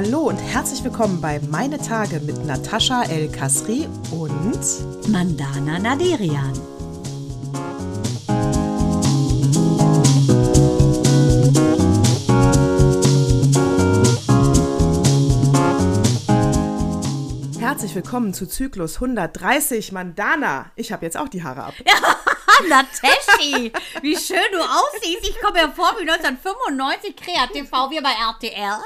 Hallo und herzlich willkommen bei Meine Tage mit Natascha El Kasri und Mandana Naderian. herzlich willkommen zu Zyklus 130 Mandana. Ich habe jetzt auch die Haare ab. Ja, Nateshi, wie schön du aussiehst. Ich komme mir vor wie 1995 Kreativ-TV, wir bei RTL.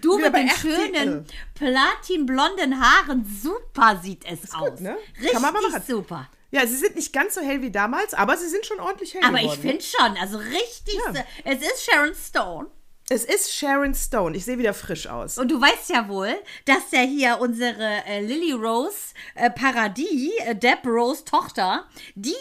Du wir mit den RTL. schönen platinblonden Haaren. Super sieht es Ist aus. Gut, ne? Richtig super. Ja, sie sind nicht ganz so hell wie damals, aber sie sind schon ordentlich hell aber geworden. Ich finde schon, also richtig, ja. es ist Sharon Stone. Es ist Sharon Stone. Ich sehe wieder frisch aus. Und du weißt ja wohl, dass ja hier unsere äh, Lily Rose äh, Paradis, äh, Deb Rose Tochter, die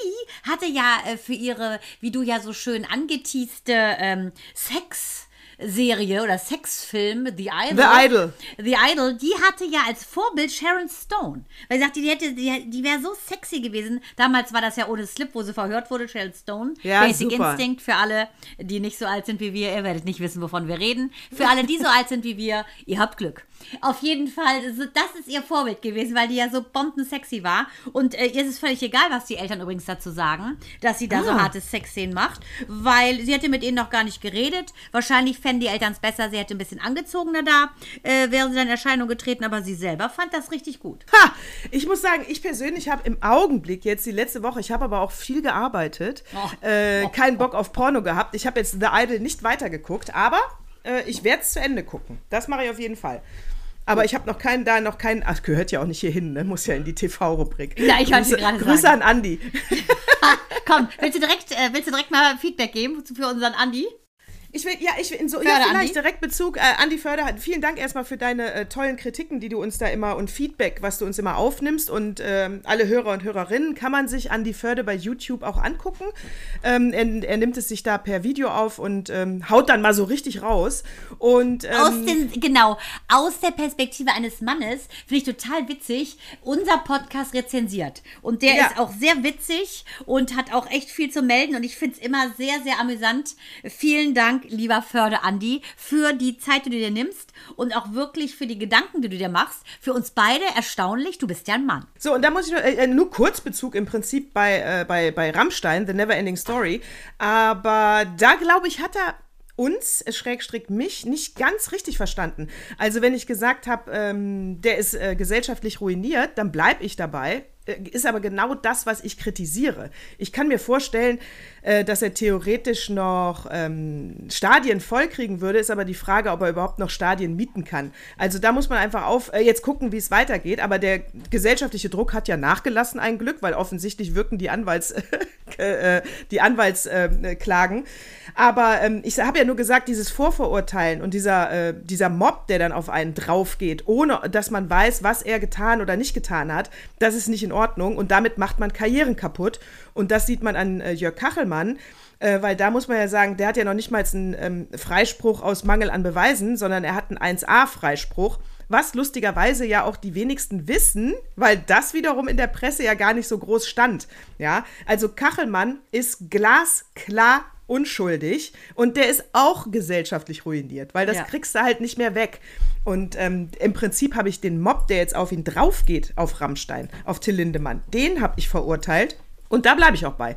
hatte ja äh, für ihre, wie du ja so schön angeteaste, ähm, Sex. Serie oder Sexfilm, The Idol. The Idol. The Idol, die hatte ja als Vorbild Sharon Stone. Weil sie sagte, die, hätte, die, die wäre so sexy gewesen. Damals war das ja ohne Slip, wo sie verhört wurde, Sharon Stone. Ja, Basic super. Instinct für alle, die nicht so alt sind wie wir. Ihr werdet nicht wissen, wovon wir reden. Für alle, die so alt sind wie wir, ihr habt Glück. Auf jeden Fall, das ist ihr Vorbild gewesen, weil die ja so bombensexy war. Und äh, ihr ist es völlig egal, was die Eltern übrigens dazu sagen, dass sie da ah. so harte Sexszenen macht, weil sie hätte mit ihnen noch gar nicht geredet. Wahrscheinlich fänden die Eltern es besser, sie hätte ein bisschen angezogener da, äh, wäre sie dann in Erscheinung getreten, aber sie selber fand das richtig gut. Ha! Ich muss sagen, ich persönlich habe im Augenblick jetzt die letzte Woche, ich habe aber auch viel gearbeitet, oh. Äh, keinen Bock auf Porno gehabt. Ich habe jetzt The Idol nicht weitergeguckt, aber äh, ich werde es zu Ende gucken. Das mache ich auf jeden Fall. Aber ich habe noch keinen da, noch keinen. Ach, gehört ja auch nicht hier hin, ne? Muss ja in die TV-Rubrik. Ja, ich wollte gerade Grüße sagen. an Andi. Komm, willst du, direkt, äh, willst du direkt mal Feedback geben für unseren Andi? Ich will, ja, ich will in so Förder, ja, vielleicht Andi? direkt Bezug. Äh, Andi Förder, vielen Dank erstmal für deine äh, tollen Kritiken, die du uns da immer und Feedback, was du uns immer aufnimmst. Und ähm, alle Hörer und Hörerinnen kann man sich Andi Förder bei YouTube auch angucken. Ähm, er, er, nimmt es sich da per Video auf und ähm, haut dann mal so richtig raus. Und, ähm, aus den, genau, aus der Perspektive eines Mannes finde ich total witzig, unser Podcast rezensiert. Und der ja. ist auch sehr witzig und hat auch echt viel zu melden. Und ich finde es immer sehr, sehr amüsant. Vielen Dank, lieber Förde Andi, für die Zeit, die du dir nimmst und auch wirklich für die Gedanken, die du dir machst. Für uns beide erstaunlich, du bist ja ein Mann. So, und da muss ich nur, äh, nur kurz Bezug im Prinzip bei, äh, bei, bei Rammstein, The Neverending Story. Aber da glaube ich, hat er uns, äh, Schrägstrick mich, nicht ganz richtig verstanden. Also wenn ich gesagt habe, ähm, der ist äh, gesellschaftlich ruiniert, dann bleibe ich dabei. Äh, ist aber genau das, was ich kritisiere. Ich kann mir vorstellen, äh, dass er theoretisch noch ähm, Stadien vollkriegen würde, ist aber die Frage, ob er überhaupt noch Stadien mieten kann. Also da muss man einfach auf, äh, jetzt gucken, wie es weitergeht. Aber der gesellschaftliche Druck hat ja nachgelassen, ein Glück, weil offensichtlich wirken die Anwalts, die Anwaltsklagen. aber ähm, ich habe ja nur gesagt, dieses Vorverurteilen und dieser, dieser Mob, der dann auf einen draufgeht, ohne dass man weiß, was er getan oder nicht getan hat, das ist nicht in Ordnung. Und damit macht man Karrieren kaputt. Und das sieht man an äh, Jörg Kachelmann. Äh, weil da muss man ja sagen, der hat ja noch nicht mal einen ähm, Freispruch aus Mangel an Beweisen, sondern er hat einen 1a-Freispruch. Was lustigerweise ja auch die wenigsten wissen, weil das wiederum in der Presse ja gar nicht so groß stand. Ja, also Kachelmann ist glasklar unschuldig und der ist auch gesellschaftlich ruiniert, weil das ja. kriegst du halt nicht mehr weg. Und ähm, im Prinzip habe ich den Mob, der jetzt auf ihn draufgeht, auf Rammstein, auf Till Lindemann, den habe ich verurteilt und da bleibe ich auch bei.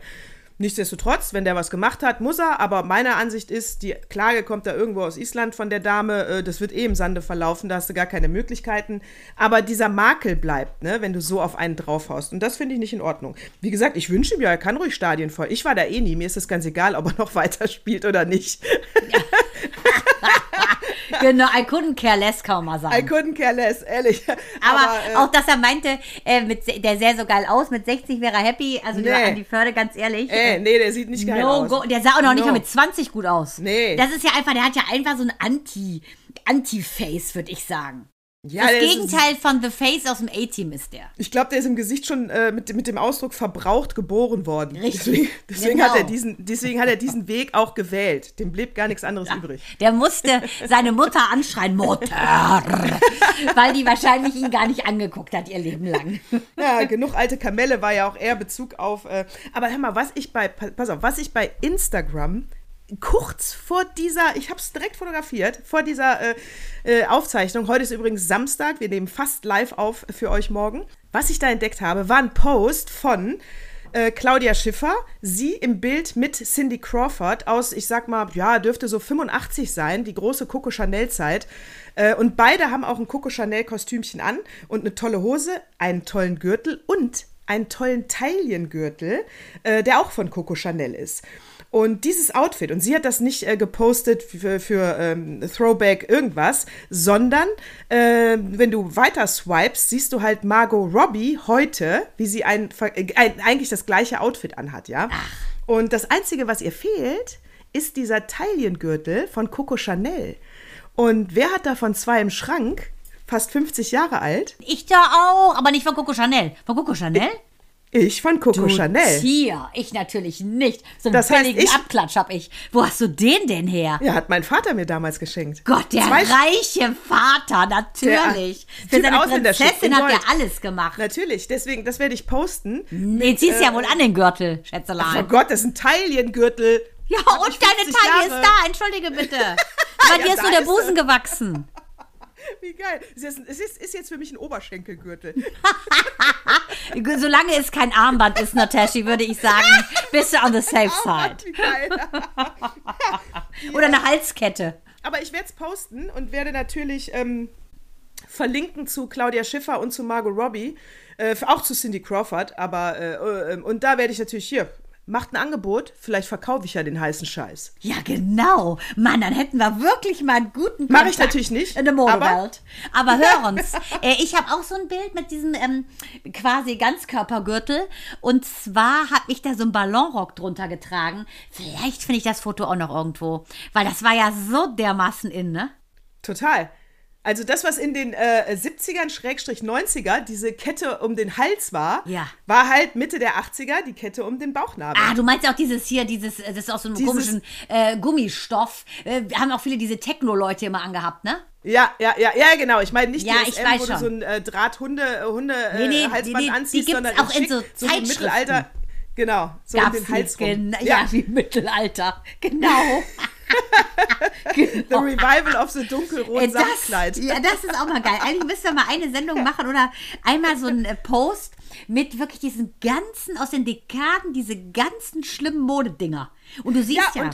Nichtsdestotrotz, wenn der was gemacht hat, muss er. Aber meine Ansicht ist, die Klage kommt da irgendwo aus Island von der Dame. Äh, das wird eh im Sande verlaufen, da hast du gar keine Möglichkeiten. Aber dieser Makel bleibt, ne, wenn du so auf einen draufhaust. Und das finde ich nicht in Ordnung. Wie gesagt, ich wünsche ihm ja, er kann ruhig Stadien voll. Ich war da eh nie. Mir ist es ganz egal, ob er noch weiter spielt oder nicht. Ja. genau, I couldn't care less, kann man mal sagen. I couldn't care less, ehrlich. Aber, Aber äh, auch, dass er meinte, äh, mit, der sähe so geil aus, mit 60 wäre er happy. Also, nee. an die Förde, ganz ehrlich. Äh, nee, der sieht nicht geil no aus. Go. Der sah auch noch no. nicht mal mit 20 gut aus. Nee. Das ist ja einfach, der hat ja einfach so ein Anti, Anti-Face, würde ich sagen. Ja, das Gegenteil von The Face aus dem A-Team ist der. Ich glaube, der ist im Gesicht schon äh, mit, mit dem Ausdruck verbraucht geboren worden. Richtig. Deswegen, deswegen genau. hat er diesen, deswegen hat er diesen Weg auch gewählt. Dem blieb gar nichts anderes ja, übrig. Der musste seine Mutter anschreien, Mutter, weil die wahrscheinlich ihn gar nicht angeguckt hat ihr Leben lang. Ja, genug alte Kamelle war ja auch eher Bezug auf. Äh, aber hör mal, was ich bei, pass auf, was ich bei Instagram kurz vor dieser, ich habe es direkt fotografiert, vor dieser äh, äh, Aufzeichnung. Heute ist übrigens Samstag, wir nehmen fast live auf für euch morgen. Was ich da entdeckt habe, war ein Post von äh, Claudia Schiffer, sie im Bild mit Cindy Crawford aus, ich sag mal, ja, dürfte so 85 sein, die große Coco Chanel-Zeit. Äh, und beide haben auch ein Coco Chanel-Kostümchen an und eine tolle Hose, einen tollen Gürtel und einen tollen Taillengürtel, äh, der auch von Coco Chanel ist. Und dieses Outfit, und sie hat das nicht äh, gepostet für, für ähm, Throwback irgendwas, sondern äh, wenn du weiter swipest, siehst du halt Margot Robbie heute, wie sie ein, äh, eigentlich das gleiche Outfit anhat, ja. Ach. Und das Einzige, was ihr fehlt, ist dieser Taillengürtel von Coco Chanel. Und wer hat davon zwei im Schrank? Fast 50 Jahre alt. Ich da auch, aber nicht von Coco Chanel. Von Coco Chanel? Ich von Coco du Chanel. Tier, ich natürlich nicht. So einen Das heißt, billigen ich- Abklatsch hab ich. Wo hast du den denn her? Ja, hat mein Vater mir damals geschenkt. Gott, der Zwei- reiche Vater, natürlich. Der Für seine Prinzessin in hat er alles gemacht. Natürlich, deswegen, das werde ich posten. Den ziehst du ja wohl an den Gürtel, Oh Schätzelein. Gott, das ist ein Taillengürtel. Ja, Hab und deine 50 Taille Jahre. ist da, entschuldige bitte. Bei Ja, dir ist nur der Busen gewachsen. Wie geil. Es ist, es ist, ist jetzt für mich ein Oberschenkelgürtel. Solange es kein Armband ist, Nataschi, würde ich sagen, bist du on the safe Oh side. Wie geil. Oder eine Halskette. Aber ich werde es posten und werde natürlich ähm, verlinken zu Claudia Schiffer und zu Margot Robbie. Äh, auch zu Cindy Crawford. Aber, äh, äh, und da werde ich natürlich hier. Macht ein Angebot, vielleicht verkaufe ich ja den heißen Scheiß. Ja, genau. Mann, dann hätten wir wirklich mal einen guten Mach ich Kontakt natürlich nicht, In der Modewelt. Aber, hör uns. äh, ich habe auch so ein Bild mit diesem ähm, quasi Ganzkörpergürtel. Und zwar habe ich da so einen Ballonrock drunter getragen. Vielleicht finde ich das Foto auch noch irgendwo. Weil das war ja so dermaßen in, ne? Total. Also das, was in den äh, 70ern, Schrägstrich 90er, diese Kette um den Hals war, Ja. war halt Mitte der 80er die Kette um den Bauchnabel. Ah, du meinst auch dieses hier, dieses, äh, das ist aus so einem Dieses- komischen äh, Gummistoff. Äh, haben auch viele diese Techno-Leute immer angehabt, ne? Ja, ja, ja, ja, genau. Ich meine nicht Ja, die SM, wo du schon. so ein äh, Draht-Hunde Hunde, äh, Nee, nee, Halsband die- die- die anziehst, gibt's sondern auch in schick, so im. Mittelalter. Genau, so Gab's um den Hals rum. gen- ja. wie im Mittelalter. Genau. The Revival of the dunkelroten Äh, Samtkleid. ja, das ist auch mal geil. Eigentlich müssten wir mal eine Sendung machen oder einmal so einen äh, Post mit wirklich diesen ganzen, aus den Dekaden, diese ganzen schlimmen Modedinger. Und du siehst ja, Ja,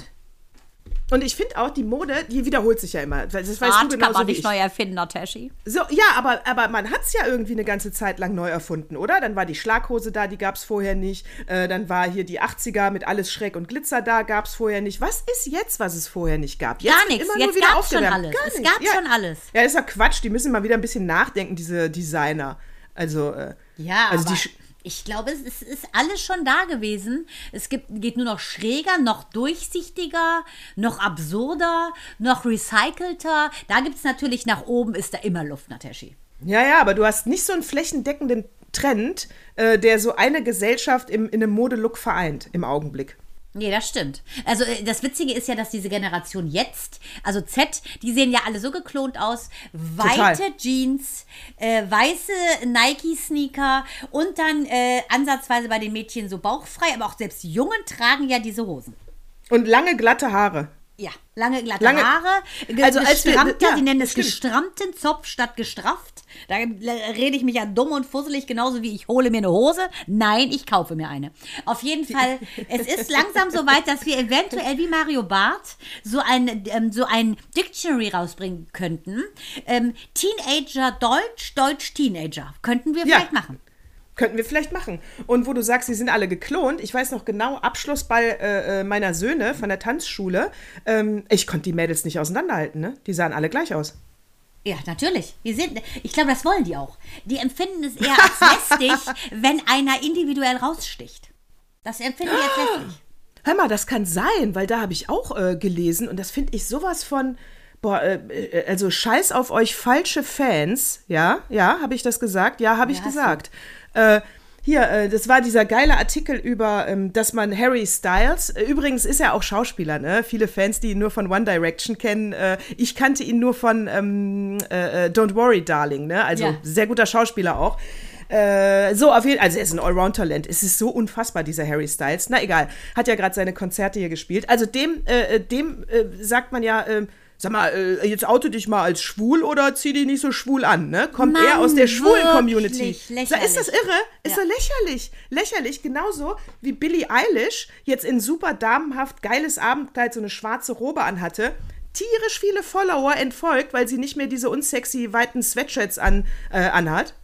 und, ich finde auch, die Mode, die wiederholt sich ja immer. Das weißt Art du kann man nicht ich. neu erfinden, Nataschi. So, ja, aber, aber man hat es ja irgendwie eine ganze Zeit lang neu erfunden, oder? Dann war die Schlaghose da, die gab es vorher nicht. Äh, dann war hier die 80er mit alles Schreck und Glitzer da, gab es vorher nicht. Was ist jetzt, was es vorher nicht gab? Jetzt Gar nichts. Jetzt wieder gab's schon alles. Gar Es gab ja. schon alles. Ja, ist ja Quatsch. Die müssen mal wieder ein bisschen nachdenken, diese Designer. Also, äh, Ja, also aber die ich glaube, es ist, ist alles schon da gewesen. Es gibt, geht nur noch schräger, noch durchsichtiger, noch absurder, noch recycelter. Da gibt es natürlich nach oben, ist da immer Luft, Nataschi. Ja, ja, aber du hast nicht so einen flächendeckenden Trend, äh, der so eine Gesellschaft im, in einem Modelook vereint im Augenblick. Nee, das stimmt. Also äh, das Witzige ist ja, dass diese Generation jetzt, also Z, die sehen ja alle so geklont aus. Weite Total. Jeans, äh, weiße Nike-Sneaker und dann äh, ansatzweise bei den Mädchen so bauchfrei, aber auch selbst Jungen tragen ja diese Hosen. Und lange glatte Haare. Ja, lange glatte Lange- Haare, Also als wir- ja, sie nennen es stimmt. gestrammten Zopf statt gestrafft. Da rede ich mich ja dumm und fusselig, genauso wie ich hole mir eine Hose. Nein, ich kaufe mir eine. Auf jeden Fall, es ist langsam so weit, dass wir eventuell wie Mario Barth so ein, ähm, so ein Dictionary rausbringen könnten. Ähm, Teenager Deutsch, Deutsch Teenager. Könnten wir Ja. vielleicht machen. Könnten wir vielleicht machen. Und wo du sagst, sie sind alle geklont, ich weiß noch genau, Abschlussball äh, äh, meiner Söhne von der Tanzschule. Ähm, ich konnte die Mädels nicht auseinanderhalten, ne? Die sahen alle gleich aus. Ja, natürlich. Die sind, ich glaube, das wollen die auch. Die empfinden es eher als lästig, wenn einer individuell raussticht. Das empfinden die als lästig. Hör mal, das kann sein, weil da habe ich auch äh, gelesen und das finde ich sowas von. Boah, äh, äh, also scheiß auf euch falsche Fans. Ja, ja, habe ich das gesagt? Ja, habe ich Ja, hast du. Äh, hier, äh, das war dieser geile Artikel über, ähm, dass man Harry Styles, äh, übrigens ist er auch Schauspieler, ne? Viele Fans, die ihn nur von One Direction kennen. Äh, ich kannte ihn nur von ähm, äh, äh, Don't Worry, Darling, ne? Also Ja. sehr guter Schauspieler auch. Äh, so, auf jeden Fall, also er ist ein Allround-Talent. Es ist so unfassbar, dieser Harry Styles. Na egal, hat ja gerade seine Konzerte hier gespielt. Also dem, äh, dem sagt man ja, äh, sag mal, äh, jetzt oute dich mal als schwul oder zieh dich nicht so schwul an, ne? Kommt Mann, er aus der schwulen Community. wirklich Sag, Ist das lächerlich. irre? Ist Ja. er lächerlich? Lächerlich, genauso wie Billie Eilish jetzt in super damenhaft geiles Abendkleid so eine schwarze Robe anhatte. Tierisch viele Follower entfolgt, weil sie nicht mehr diese unsexy weiten Sweatshirts an, äh, anhat.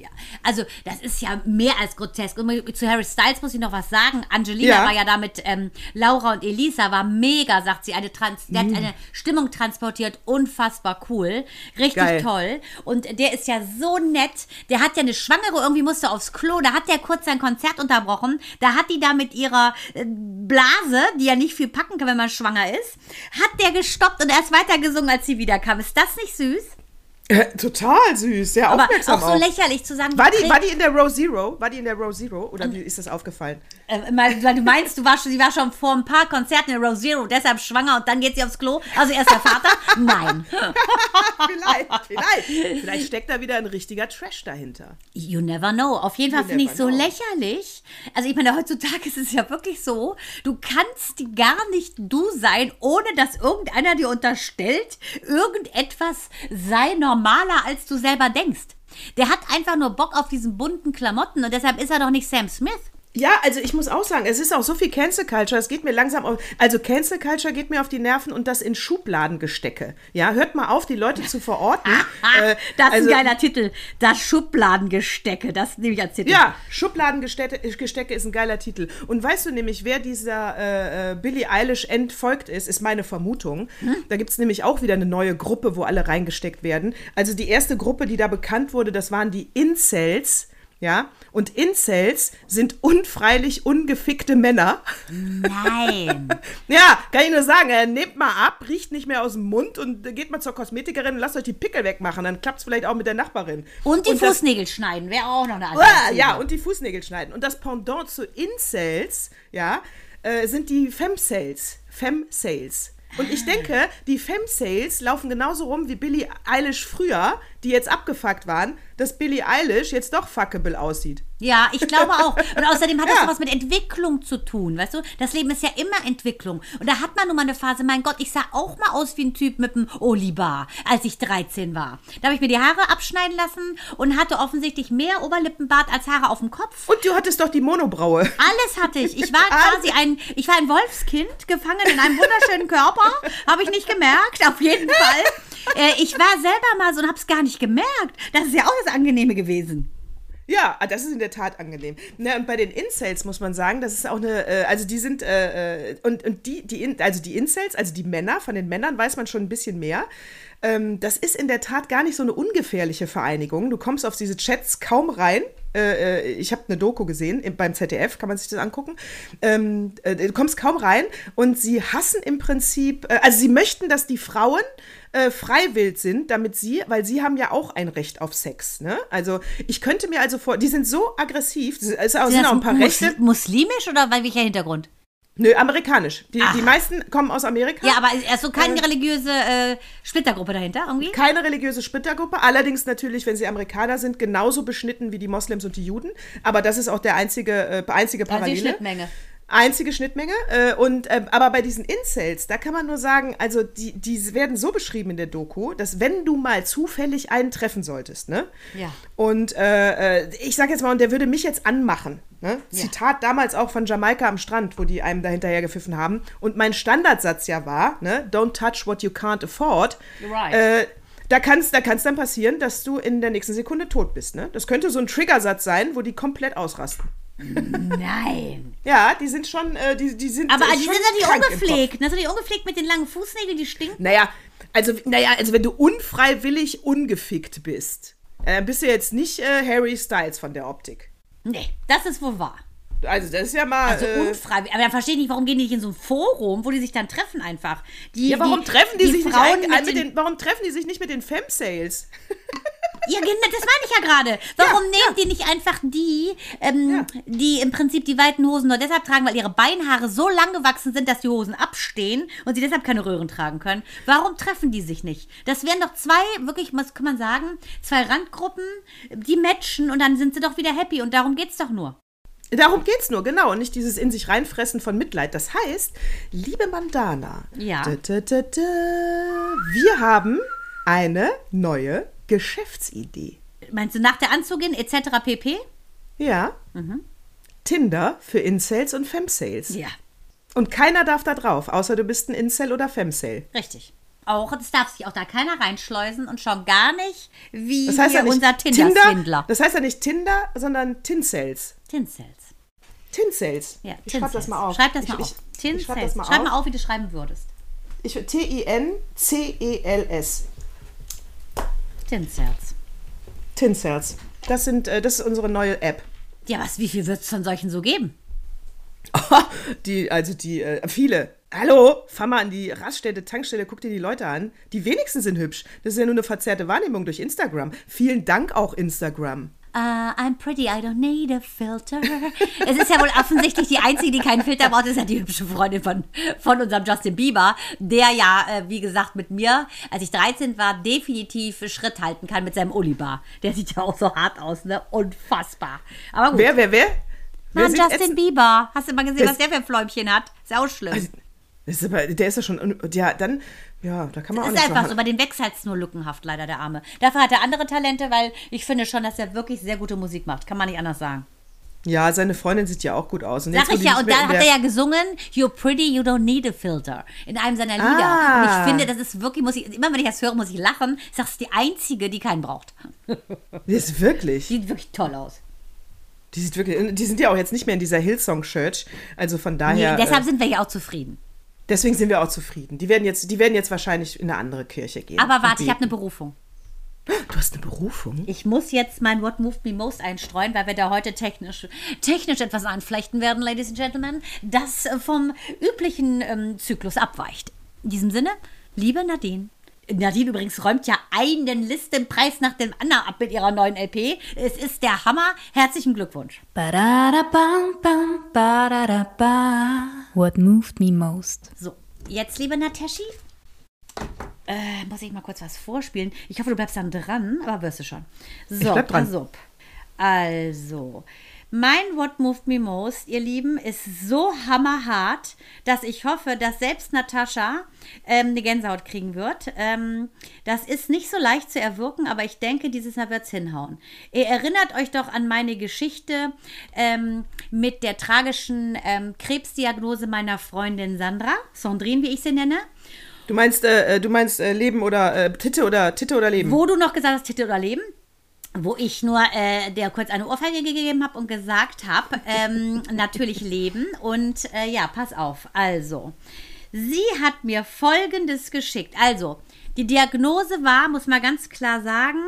Ja, also das ist ja mehr als grotesk. Und zu Harry Styles muss ich noch was sagen. Angelina Ja. war ja da mit ähm, Laura und Elisa, war mega, sagt sie. Eine Trans der Mhm. hat eine Stimmung transportiert, unfassbar cool. Richtig Geil. toll. Und der ist ja so nett. Der hat ja eine Schwangere, irgendwie musste aufs Klo. Da hat der kurz sein Konzert unterbrochen. Da hat die da mit ihrer äh, Blase, die ja nicht viel packen kann, wenn man schwanger ist, hat der gestoppt und erst weitergesungen, als sie wiederkam. Ist das nicht süß? Äh, total süß, sehr Aber aufmerksam auch so lächerlich zu sagen, War die, war die in der Row Zero? War die in der Row Zero? Ähm. Oder wie ist das aufgefallen? Äh, weil weil du meinst, du warst schon, sie war schon vor ein paar Konzerten in Row Zero, deshalb schwanger und dann geht sie aufs Klo. Also erst der Vater? Nein. vielleicht, vielleicht. Vielleicht steckt da wieder ein richtiger Trash dahinter. You never know. Auf jeden Fall finde ich so know. lächerlich. Also ich meine, heutzutage ist es ja wirklich so, du kannst gar nicht du sein, ohne dass irgendeiner dir unterstellt, irgendetwas sei normaler, als du selber denkst. Der hat einfach nur Bock auf diesen bunten Klamotten und deshalb ist er doch nicht Sam Smith. Ja, also ich muss auch sagen, es ist auch so viel Cancel Culture, es geht mir langsam auf, also Cancel Culture geht mir auf die Nerven und das in Schubladengestecke. Ja, hört mal auf, die Leute zu verorten. Äh, Das ist also- ein geiler Titel. Das Schubladengestecke. Das nehme ich als Titel. Ja, Schubladengestecke Gestecke ist ein geiler Titel. Und weißt du nämlich, wer dieser äh, äh, Billie Eilish entfolgt ist, ist meine Vermutung. Da gibt es nämlich auch wieder eine neue Gruppe, wo alle reingesteckt werden. Also die erste Gruppe, die da bekannt wurde, das waren die Incels. Ja, und Incels sind unfreilich ungefickte Männer. Nein. Ja, kann ich nur sagen, äh, nehmt mal ab, riecht nicht mehr aus dem Mund und äh, geht mal zur Kosmetikerin und lasst euch die Pickel wegmachen. Dann klappt es vielleicht auch mit der Nachbarin. Und die das- Fußnägel schneiden wäre auch noch eine Ah, Alternative. ja, und die Fußnägel schneiden. Und das Pendant zu Incels, ja, äh, sind die Femsales. Femsales. Und ich denke, die Femsales laufen genauso rum wie Billie Eilish früher, die jetzt abgefuckt waren, dass Billie Eilish jetzt doch fuckable aussieht. Ja, ich glaube auch. Und außerdem hat das Ja. so was mit Entwicklung zu tun, weißt du? Das Leben ist ja immer Entwicklung. Und da hat man nun mal eine Phase, mein Gott, ich sah auch mal aus wie ein Typ mit einem Olibar, als ich 13 war. Da habe ich mir die Haare abschneiden lassen und hatte offensichtlich mehr Oberlippenbart als Haare auf dem Kopf. Und du hattest doch die Monobraue. Alles hatte ich. Ich war quasi ein, ich war ein Wolfskind, gefangen in einem wunderschönen Körper. Habe ich nicht gemerkt, auf jeden Fall. Äh, ich war selber mal so und habe es gar nicht gemerkt. Das ist ja auch das Angenehme gewesen. Ja, ah, das ist in der Tat angenehm. Na, und bei den Incels muss man sagen, das ist auch eine, äh, also die sind, äh, äh, und, und die, die, In- also die Incels, also die Männer, von den Männern weiß man schon ein bisschen mehr. Ähm, das ist in der Tat gar nicht so eine ungefährliche Vereinigung. Du kommst auf diese Chats kaum rein. Äh, äh, ich habe eine Doku gesehen im, beim ZDF, kann man sich das angucken. Ähm, äh, du kommst kaum rein und sie hassen im Prinzip, also sie möchten, dass die Frauen äh, freiwillig sind, damit sie, weil sie haben ja auch ein Recht auf Sex. Ne? Also ich könnte mir also vor, die sind so aggressiv, es auch, sind auch ein paar Mus Rechte. muslimisch oder welcher Hintergrund? Nö, amerikanisch. Die, Ach. die meisten kommen aus Amerika. Ja, aber ist so keine religiöse äh, Splittergruppe dahinter irgendwie? Keine religiöse Splittergruppe, allerdings natürlich, wenn sie Amerikaner sind, genauso beschnitten wie die Moslems und die Juden. Aber das ist auch der einzige, äh, einzige Also die Parallele. Schnittmenge. Einzige Schnittmenge. Äh, und, ähm, aber bei diesen Incels, da kann man nur sagen, also die, die werden so beschrieben in der Doku, dass wenn du mal zufällig einen treffen solltest, ne? Ja. Und äh, äh, ich sag jetzt mal, und der würde mich jetzt anmachen. Ne? Ja. Zitat damals auch von Jamaika am Strand, wo die einem da hinterher gepfiffen haben. Und mein Standardsatz ja war, ne? Don't touch what you can't afford. Right. Äh, da kann es da kann's dann passieren, dass du in der nächsten Sekunde tot bist. Ne? Das könnte so ein Triggersatz sein, wo die komplett ausrasten. Nein. Ja, die sind schon, äh, die, die sind Aber äh, die sind Kopf. ungepflegt. Das sind die ungepflegt mit den langen Fußnägeln, die stinken. Naja, also, naja, also wenn du unfreiwillig ungefickt bist, äh, dann bist du jetzt nicht äh, Harry Styles von der Optik. Nee, das ist wohl wahr. Also das ist ja mal. Also äh, unfreiwillig. Aber dann verstehe ich nicht, warum gehen die nicht in so ein Forum, wo die sich dann treffen einfach. Die, ja, warum die, treffen die, sich Frauen nicht mit mit den, den, Warum treffen die sich nicht mit den Femsales? Ja, genau, das meine ich ja gerade. Warum Ja, nehmt ihr nicht einfach die, ähm, die im Prinzip die weiten Hosen nur deshalb tragen, weil ihre Beinhaare so lang gewachsen sind, dass die Hosen abstehen und sie deshalb keine Röhren tragen können? Warum treffen die sich nicht? Das wären doch zwei, wirklich, was kann man sagen, zwei Randgruppen, die matchen und dann sind sie doch wieder happy und darum geht's doch nur. Darum geht's nur, genau. Und nicht dieses in sich reinfressen von Mitleid. Das heißt, liebe Mandana, Ja. da, da, da, wir haben eine neue Geschäftsidee. Meinst du nach der Anzugin etc. pp? Ja. Tinder für Incels und Femsales. Ja, Und keiner darf da drauf, außer du bist ein Incel oder Femsale. richtig. Auch, es darf sich auch da keiner reinschleusen und schon gar nicht wie Das heißt ja nicht unser Tinder, Tinder-Swindler. das heißt ja nicht Tinder, sondern Tincels. Tinsels. Tincels. Ja, ich schreib das mal auf. Schreib das ich, mal auf. Ich, ich schreib das mal Schreib auf. mal auf, wie du schreiben würdest. Ich, T-I-N-C-E-L-S. Tinsels. Tincels. Das, sind, äh, das ist unsere neue App. Ja, was, wie viel wird es von solchen so geben? die, also die, äh, viele. Hallo, fahr mal an die Raststätte, Tankstelle, guck dir die Leute an. Die wenigsten sind hübsch. Das ist ja nur eine verzerrte Wahrnehmung durch Instagram. Vielen Dank auch Instagram. Uh, I'm pretty, I don't need a filter. es ist ja wohl offensichtlich die Einzige, die keinen Filter braucht, ist ja die hübsche Freundin von, von unserem Justin Bieber, der ja, äh, wie gesagt, mit mir, als ich 13 war, definitiv Schritt halten kann mit seinem Olibar. Der sieht ja auch so hart aus, ne? Unfassbar. Aber gut. Wer, wer, wer? wer Mann, sieht Justin Bieber. Hast du mal gesehen, was der für ein Fläumchen hat? Ist ja auch schlimm. Das ist aber, der ist ja schon, ja, dann, ja, da kann man auch ist nicht einfach so so, bei den wächst halt nur lückenhaft, leider der Arme. Dafür hat er andere Talente, weil ich finde schon, dass er wirklich sehr gute Musik macht. Kann man nicht anders sagen. Ja, seine Freundin sieht ja auch gut aus. Und Sag ich die ja, und da hat er ja gesungen, You're pretty, you don't need a filter. In einem seiner Lieder. Ah. Und ich finde, das ist wirklich, muss ich, immer wenn ich das höre, muss ich lachen. Ich sag, es ist die einzige, die keinen braucht. Das ist wirklich. Sieht wirklich toll aus. Die sieht wirklich, die sind ja auch jetzt nicht mehr in dieser Hillsong Church. Also von Nee, daher. deshalb äh, sind wir ja auch zufrieden. Deswegen sind wir auch zufrieden. Die werden jetzt, die werden jetzt wahrscheinlich in eine andere Kirche gehen. Aber warte, ich habe eine. Berufung. Du hast eine Berufung? Ich muss jetzt mein What Moved Me Most einstreuen, weil wir da heute technisch, technisch etwas einflechten werden, Ladies and Gentlemen, das vom üblichen ähm, Zyklus abweicht. In diesem Sinne, liebe Nadine. Nadine übrigens räumt ja einen Listenpreis nach dem anderen ab mit ihrer neuen LP. Es ist der Hammer. Herzlichen Glückwunsch. Ba-da-da-bam-bam, ba-da-da-ba. What moved me most? So, jetzt, liebe Nataschi, äh, muss ich mal kurz was vorspielen. Ich hoffe, du bleibst dann dran, aber wirst du schon. So, bleib dran. auf. Also, mein What Moved Me Most, ihr Lieben, ist so hammerhart, dass ich hoffe, dass selbst Natascha ähm, eine Gänsehaut kriegen wird. Ähm, das ist nicht so leicht zu erwirken, aber ich denke, dieses Mal wird es hinhauen. Ihr erinnert euch doch an meine Geschichte ähm, mit der tragischen ähm, Krebsdiagnose meiner Freundin Sandra, Sandrine, wie ich sie nenne. Du meinst, äh, du meinst äh, Leben oder äh, Titte oder Titte oder Leben? Wo du noch gesagt hast, Titel oder Leben? Wo ich nur äh, der kurz eine Ohrfeige gegeben habe und gesagt habe, ähm, natürlich Leben. Und äh, ja, pass auf. Also, sie hat mir Folgendes geschickt. Also, die Diagnose war, muss man ganz klar sagen,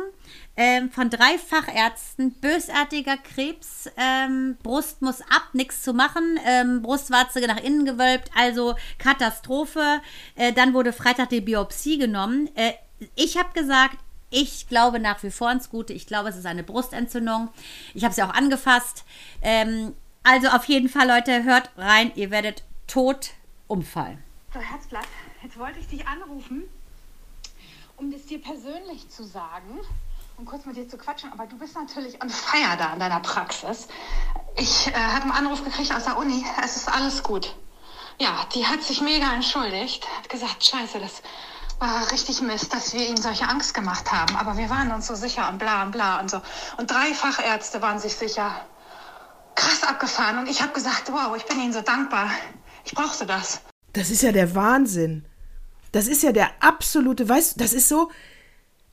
ähm, von drei Fachärzten bösartiger Krebs, ähm, Brust muss ab, nichts zu machen, ähm, Brustwarze nach innen gewölbt, also Katastrophe. Äh, dann wurde Freitag die Biopsie genommen. Äh, ich habe gesagt, ich glaube nach wie vor ans Gute. Ich glaube, es ist eine Brustentzündung. Ich habe sie auch angefasst. Ähm, also auf jeden Fall, Leute, hört rein. Ihr werdet tot umfallen. So, Herzblatt, jetzt wollte ich dich anrufen, um das dir persönlich zu sagen und kurz mit dir zu quatschen, aber du bist natürlich on fire da in deiner Praxis. Ich äh, habe einen Anruf gekriegt aus der Uni, es ist alles gut. Ja, die hat sich mega entschuldigt, hat gesagt, scheiße, das war richtig Mist, dass wir ihnen solche Angst gemacht haben, aber wir waren uns so sicher und bla und bla und so. Und drei Fachärzte waren sich sicher. Krass abgefahren und ich habe gesagt, wow, ich bin ihnen so dankbar. Ich brauchte das. Das ist ja der Wahnsinn. Das ist ja der absolute, weißt du, das ist so.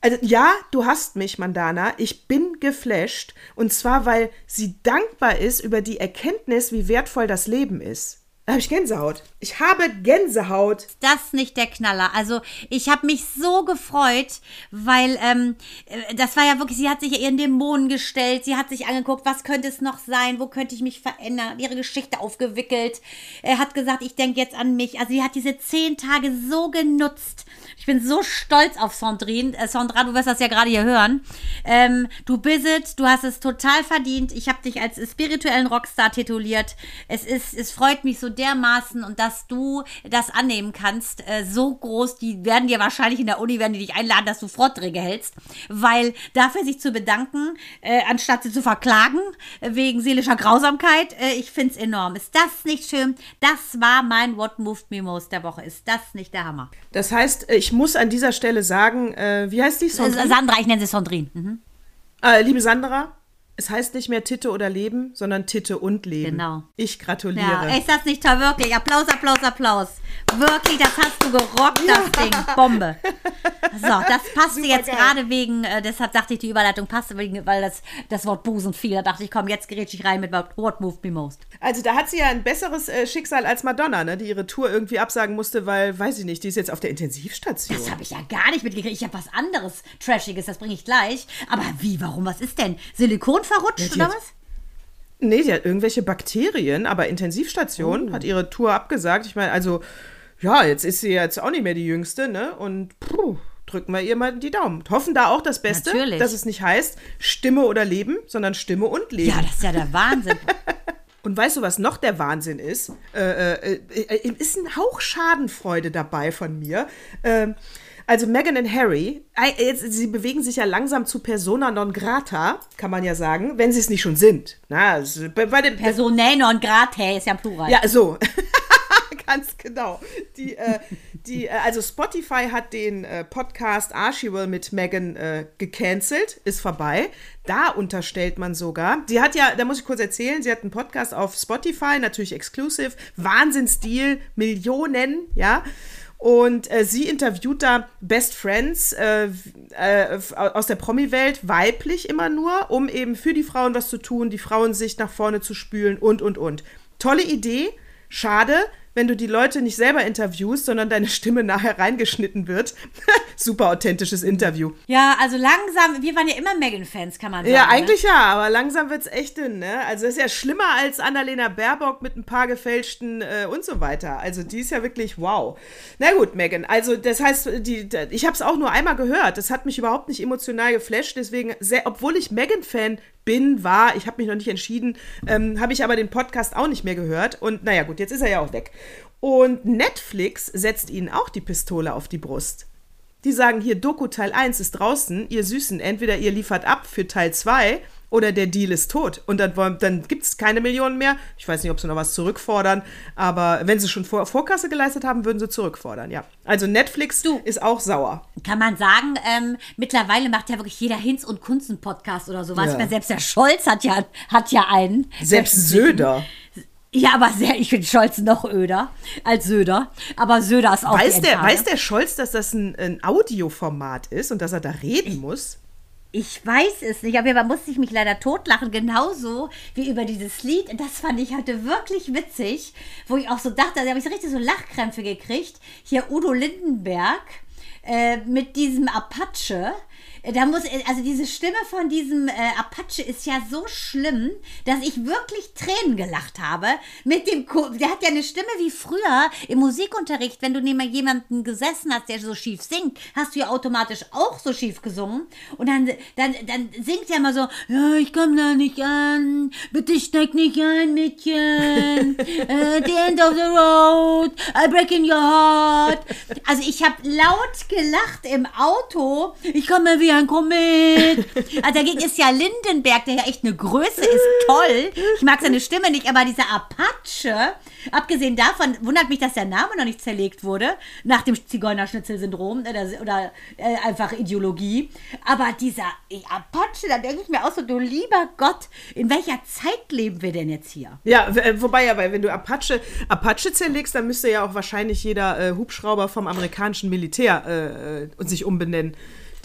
Also ja, du hast mich, Mandana. Ich bin geflasht. Und zwar, weil sie dankbar ist über die Erkenntnis, wie wertvoll das Leben ist. Da habe ich Gänsehaut. Ich habe Gänsehaut. das nicht der Knaller. Also ich habe mich so gefreut, weil ähm, äh, das war ja wirklich, sie hat sich ja ihren Dämonen gestellt, sie hat sich angeguckt, was könnte es noch sein, wo könnte ich mich verändern, ihre Geschichte aufgewickelt. Er hat gesagt, ich denke jetzt an mich. Also sie hat diese zehn Tage so genutzt. Ich bin so stolz auf Sandrine. Äh, Sandra, du wirst das ja gerade hier hören. Ähm, du bist es, du hast es total verdient. Ich habe dich als spirituellen Rockstar tituliert. Es ist, es freut mich so dermaßen und dass du das annehmen kannst, äh, so groß, die werden dir wahrscheinlich in der Uni, werden die dich einladen, dass du Vorträge hältst, weil dafür sich zu bedanken, äh, anstatt sie zu verklagen, äh, wegen seelischer Grausamkeit, äh, ich finde es enorm. Ist das nicht schön? Das war mein What Moved Me Most der Woche. Ist das nicht der Hammer? Das heißt, ich muss an dieser Stelle sagen, äh, wie heißt die? Äh, Sandrine? Sandra, ich nenne sie Sandrine. Mhm. Äh, liebe Sandra, es heißt nicht mehr Titte oder Leben, sondern Titte und Leben. Genau. Ich gratuliere. Ja, ist das nicht toll? Wirklich. Applaus, Applaus, Applaus. Wirklich, das hast du gerockt, das Ding. Bombe. So, das passte jetzt geil. gerade wegen, äh, deshalb dachte ich, die Überleitung passte, wegen, weil das, das Wort Busen fiel. Da dachte ich, komm, jetzt gerät ich rein mit What what moved me most. Also da hat sie ja ein besseres äh, Schicksal als Madonna, ne? die ihre Tour irgendwie absagen musste, weil, weiß ich nicht, die ist jetzt auf der Intensivstation. Das habe ich ja gar nicht mitgekriegt. Ich habe was anderes Trashiges, das bringe ich gleich. Aber wie, warum, was ist denn? Silikon verrutscht oder was? Nee, die hat irgendwelche Bakterien, aber Intensivstation Oh. hat ihre Tour abgesagt. Ich meine, also, ja, jetzt ist sie jetzt auch nicht mehr die Jüngste, ne? Und puh, drücken wir ihr mal die Daumen. Hoffen da auch das Beste, Natürlich. dass es nicht heißt Stimme oder Leben, sondern Stimme und Leben. Ja, das ist ja der Wahnsinn. Und weißt du, was noch der Wahnsinn ist? Äh, äh, äh, ist ein Hauch Schadenfreude dabei von mir. Ähm, also Meghan und Harry, sie bewegen sich ja langsam zu Persona non grata, kann man ja sagen, wenn sie es nicht schon sind. Na, also bei, bei den Personae non gratae ist ja Plural. ja, so. Ganz genau. Die, äh, die, äh, also Spotify hat den äh, Podcast Archivil mit Megan äh, gecancelt, ist vorbei. Da unterstellt man sogar, sie hat ja, da muss ich kurz erzählen, sie hat einen Podcast auf Spotify, natürlich exclusive, Wahnsinnsdeal, Millionen, ja. Und äh, sie interviewt da Best Friends äh, äh, aus der Promi-Welt, weiblich immer nur, um eben für die Frauen was zu tun, die Frauensicht nach vorne zu spülen und, und, und. Tolle Idee, schade, wenn du die Leute nicht selber interviewst, sondern deine Stimme nachher reingeschnitten wird. Super authentisches Interview. Ja, also langsam, wir waren ja immer Megan-Fans, kann man sagen. Ja, ne? eigentlich ja, aber langsam wird's echt dünn, ne? Also das ist ja schlimmer als Annalena Baerbock mit ein paar gefälschten äh, und so weiter. Also die ist ja wirklich wow. Na gut, Megan, also das heißt, die, ich habe es auch nur einmal gehört. Das hat mich überhaupt nicht emotional geflasht, deswegen, sehr, obwohl ich Megan-Fan bin, war, ich habe mich noch nicht entschieden, ähm, habe ich aber den Podcast auch nicht mehr gehört. Und naja, gut, jetzt ist er ja auch weg. Und Netflix setzt ihnen auch die Pistole auf die Brust. Die sagen hier, Doku Teil 1 ist draußen, ihr Süßen, entweder ihr liefert ab für Teil 2 oder der Deal ist tot. Und dann, wollen- dann gibt es keine Millionen mehr. Ich weiß nicht, ob sie noch was zurückfordern, aber wenn sie schon vor, Vorkasse geleistet haben, würden sie zurückfordern, ja. Also Netflix Du. ist auch sauer. Kann man sagen, ähm, mittlerweile macht ja wirklich jeder Hinz und Kunst einen Podcast oder sowas. Ja. Ich meine, selbst der Scholz hat ja, hat ja einen. Selbst Söder. Ja, aber sehr, ich finde Scholz noch öder als Söder. Aber Söder ist auch Weiß der, weiß der Scholz, dass das ein, ein Audioformat ist und dass er da reden muss? Ich weiß es nicht, aber man muss sich mich leider totlachen, genauso wie über dieses Lied. Das fand ich heute wirklich witzig, wo ich auch so dachte, da habe ich so richtig so Lachkrämpfe gekriegt. Hier Udo Lindenberg äh, mit diesem Apache. Äh, Da muss, äh, also diese Stimme von diesem äh, Apache ist ja so schlimm, dass ich wirklich Tränen gelacht habe. Mit dem, Ko der hat ja eine Stimme wie früher im Musikunterricht, wenn du neben jemanden gesessen hast, der so schief singt, hast du ja automatisch auch so schief gesungen. Und dann, dann, dann singt er immer so, ja, ich komm da nicht an, bitte steig nicht ein, Mädchen. At the end of the road, I break in your heart. Also ich habe laut gelacht im Auto. Ich komme wie ein Komet. Also dagegen ist ja Lindenberg, der ja echt eine Größe ist, toll. Ich mag seine Stimme nicht, aber dieser Apache, abgesehen davon, wundert mich, dass der Name noch nicht zerlegt wurde, nach dem Zigeunerschnitzel-Syndrom oder, oder äh, einfach Ideologie. Aber dieser Apache, da denke ich mir auch so, du lieber Gott, in welcher Zeit leben wir denn jetzt hier? Ja, äh, wobei weil wenn du Apache, Apache zerlegst, dann müsste ja auch wahrscheinlich jeder äh, Hubschrauber vom amerikanischen Militär äh, äh, sich umbenennen.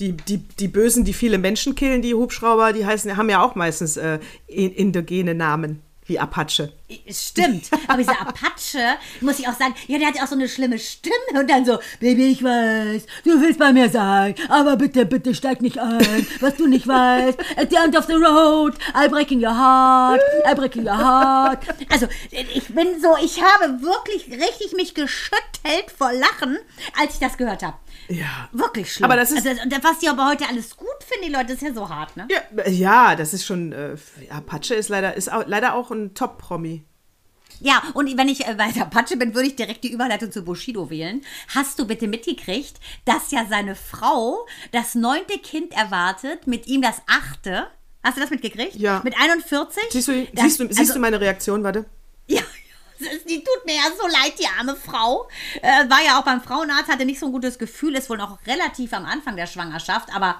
Die, die, die Bösen, die viele Menschen killen, die Hubschrauber, die heißen, haben ja auch meistens äh, in- indogene Namen, wie Apache. Stimmt, aber dieser Apache, muss ich auch sagen, ja, der hat ja auch so eine schlimme Stimme und dann so, Baby, ich weiß, du willst bei mir sein, aber bitte, bitte steig nicht ein, was du nicht weißt, at the end of the road, I breaking your heart, I breaking your heart. Also, ich bin so, ich habe wirklich richtig mich geschüttelt vor Lachen, als ich das gehört habe. Ja. Wirklich schlimm. Aber das ist- also, was die aber heute alles gut finden, die Leute, ist ja so hart, ne? Ja, ja, das ist schon. Äh, Apache ist leider, ist auch, leider auch ein Top-Promi. Ja, und wenn ich äh, bei der Patsche bin, würde ich direkt die Überleitung zu Bushido wählen. Hast du bitte mitgekriegt, dass ja seine Frau das neunte Kind erwartet, mit ihm das achte? Hast du das mitgekriegt? Ja. Mit 41? Siehst du, Das- siehst, du, siehst also, du meine Reaktion? Warte. Ja, die tut mir ja so leid, die arme Frau. Äh, war ja auch beim Frauenarzt, hatte nicht so ein gutes Gefühl, ist wohl noch relativ am Anfang der Schwangerschaft, aber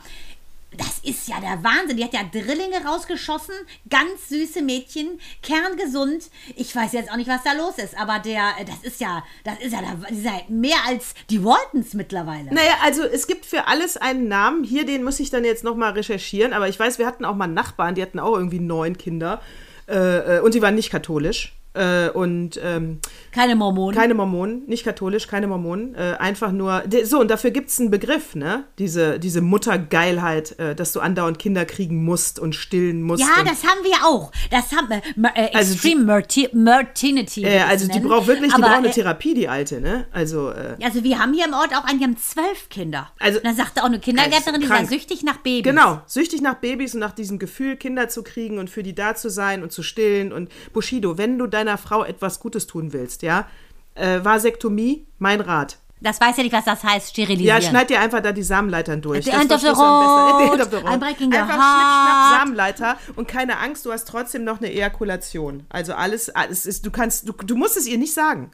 das ist ja der Wahnsinn. Die hat ja Drillinge rausgeschossen, ganz süße Mädchen, kerngesund. Ich weiß jetzt auch nicht, was da los ist, aber der, äh, das ist ja, das ist ja, das ist ja mehr als die Waltons mittlerweile. Naja, also es gibt für alles einen Namen. Hier, den muss ich dann jetzt nochmal recherchieren. Aber ich weiß, wir hatten auch mal Nachbarn, die hatten auch irgendwie neun Kinder. Äh, äh, und die waren nicht katholisch. Äh, und ähm, Keine Mormonen. keine Mormonen, nicht katholisch, keine Mormonen. Äh, einfach nur. So, und dafür gibt es einen Begriff, ne? Diese, diese Muttergeilheit, äh, dass du andauernd Kinder kriegen musst und stillen musst. ja, das haben wir auch. Das haben wir. Äh, Also Extreme Marti Martinity. äh, würde ich also die braucht wirklich, die Aber, braucht eine äh, Therapie, die alte, ne? Also, äh, Also wir haben hier im Ort auch einen, die haben zwölf Kinder. Also- Und dann sagte auch eine Kindergärtnerin, die sei süchtig nach Babys. Genau, süchtig nach Babys und nach diesem Gefühl, Kinder zu kriegen und für die da zu sein und zu stillen. Und Bushido, wenn du deiner Frau etwas Gutes tun willst, ja, äh, Vasektomie, mein Rat. Das weiß ja nicht, was das heißt, sterilisieren. Ja, schneid dir einfach da die Samenleitern durch. The Das end of the road, end Einfach schnipp, schnapp. Samenleiter und keine Angst, du hast trotzdem noch eine Ejakulation. Also alles, alles ist, du kannst, du, du musst es ihr nicht sagen.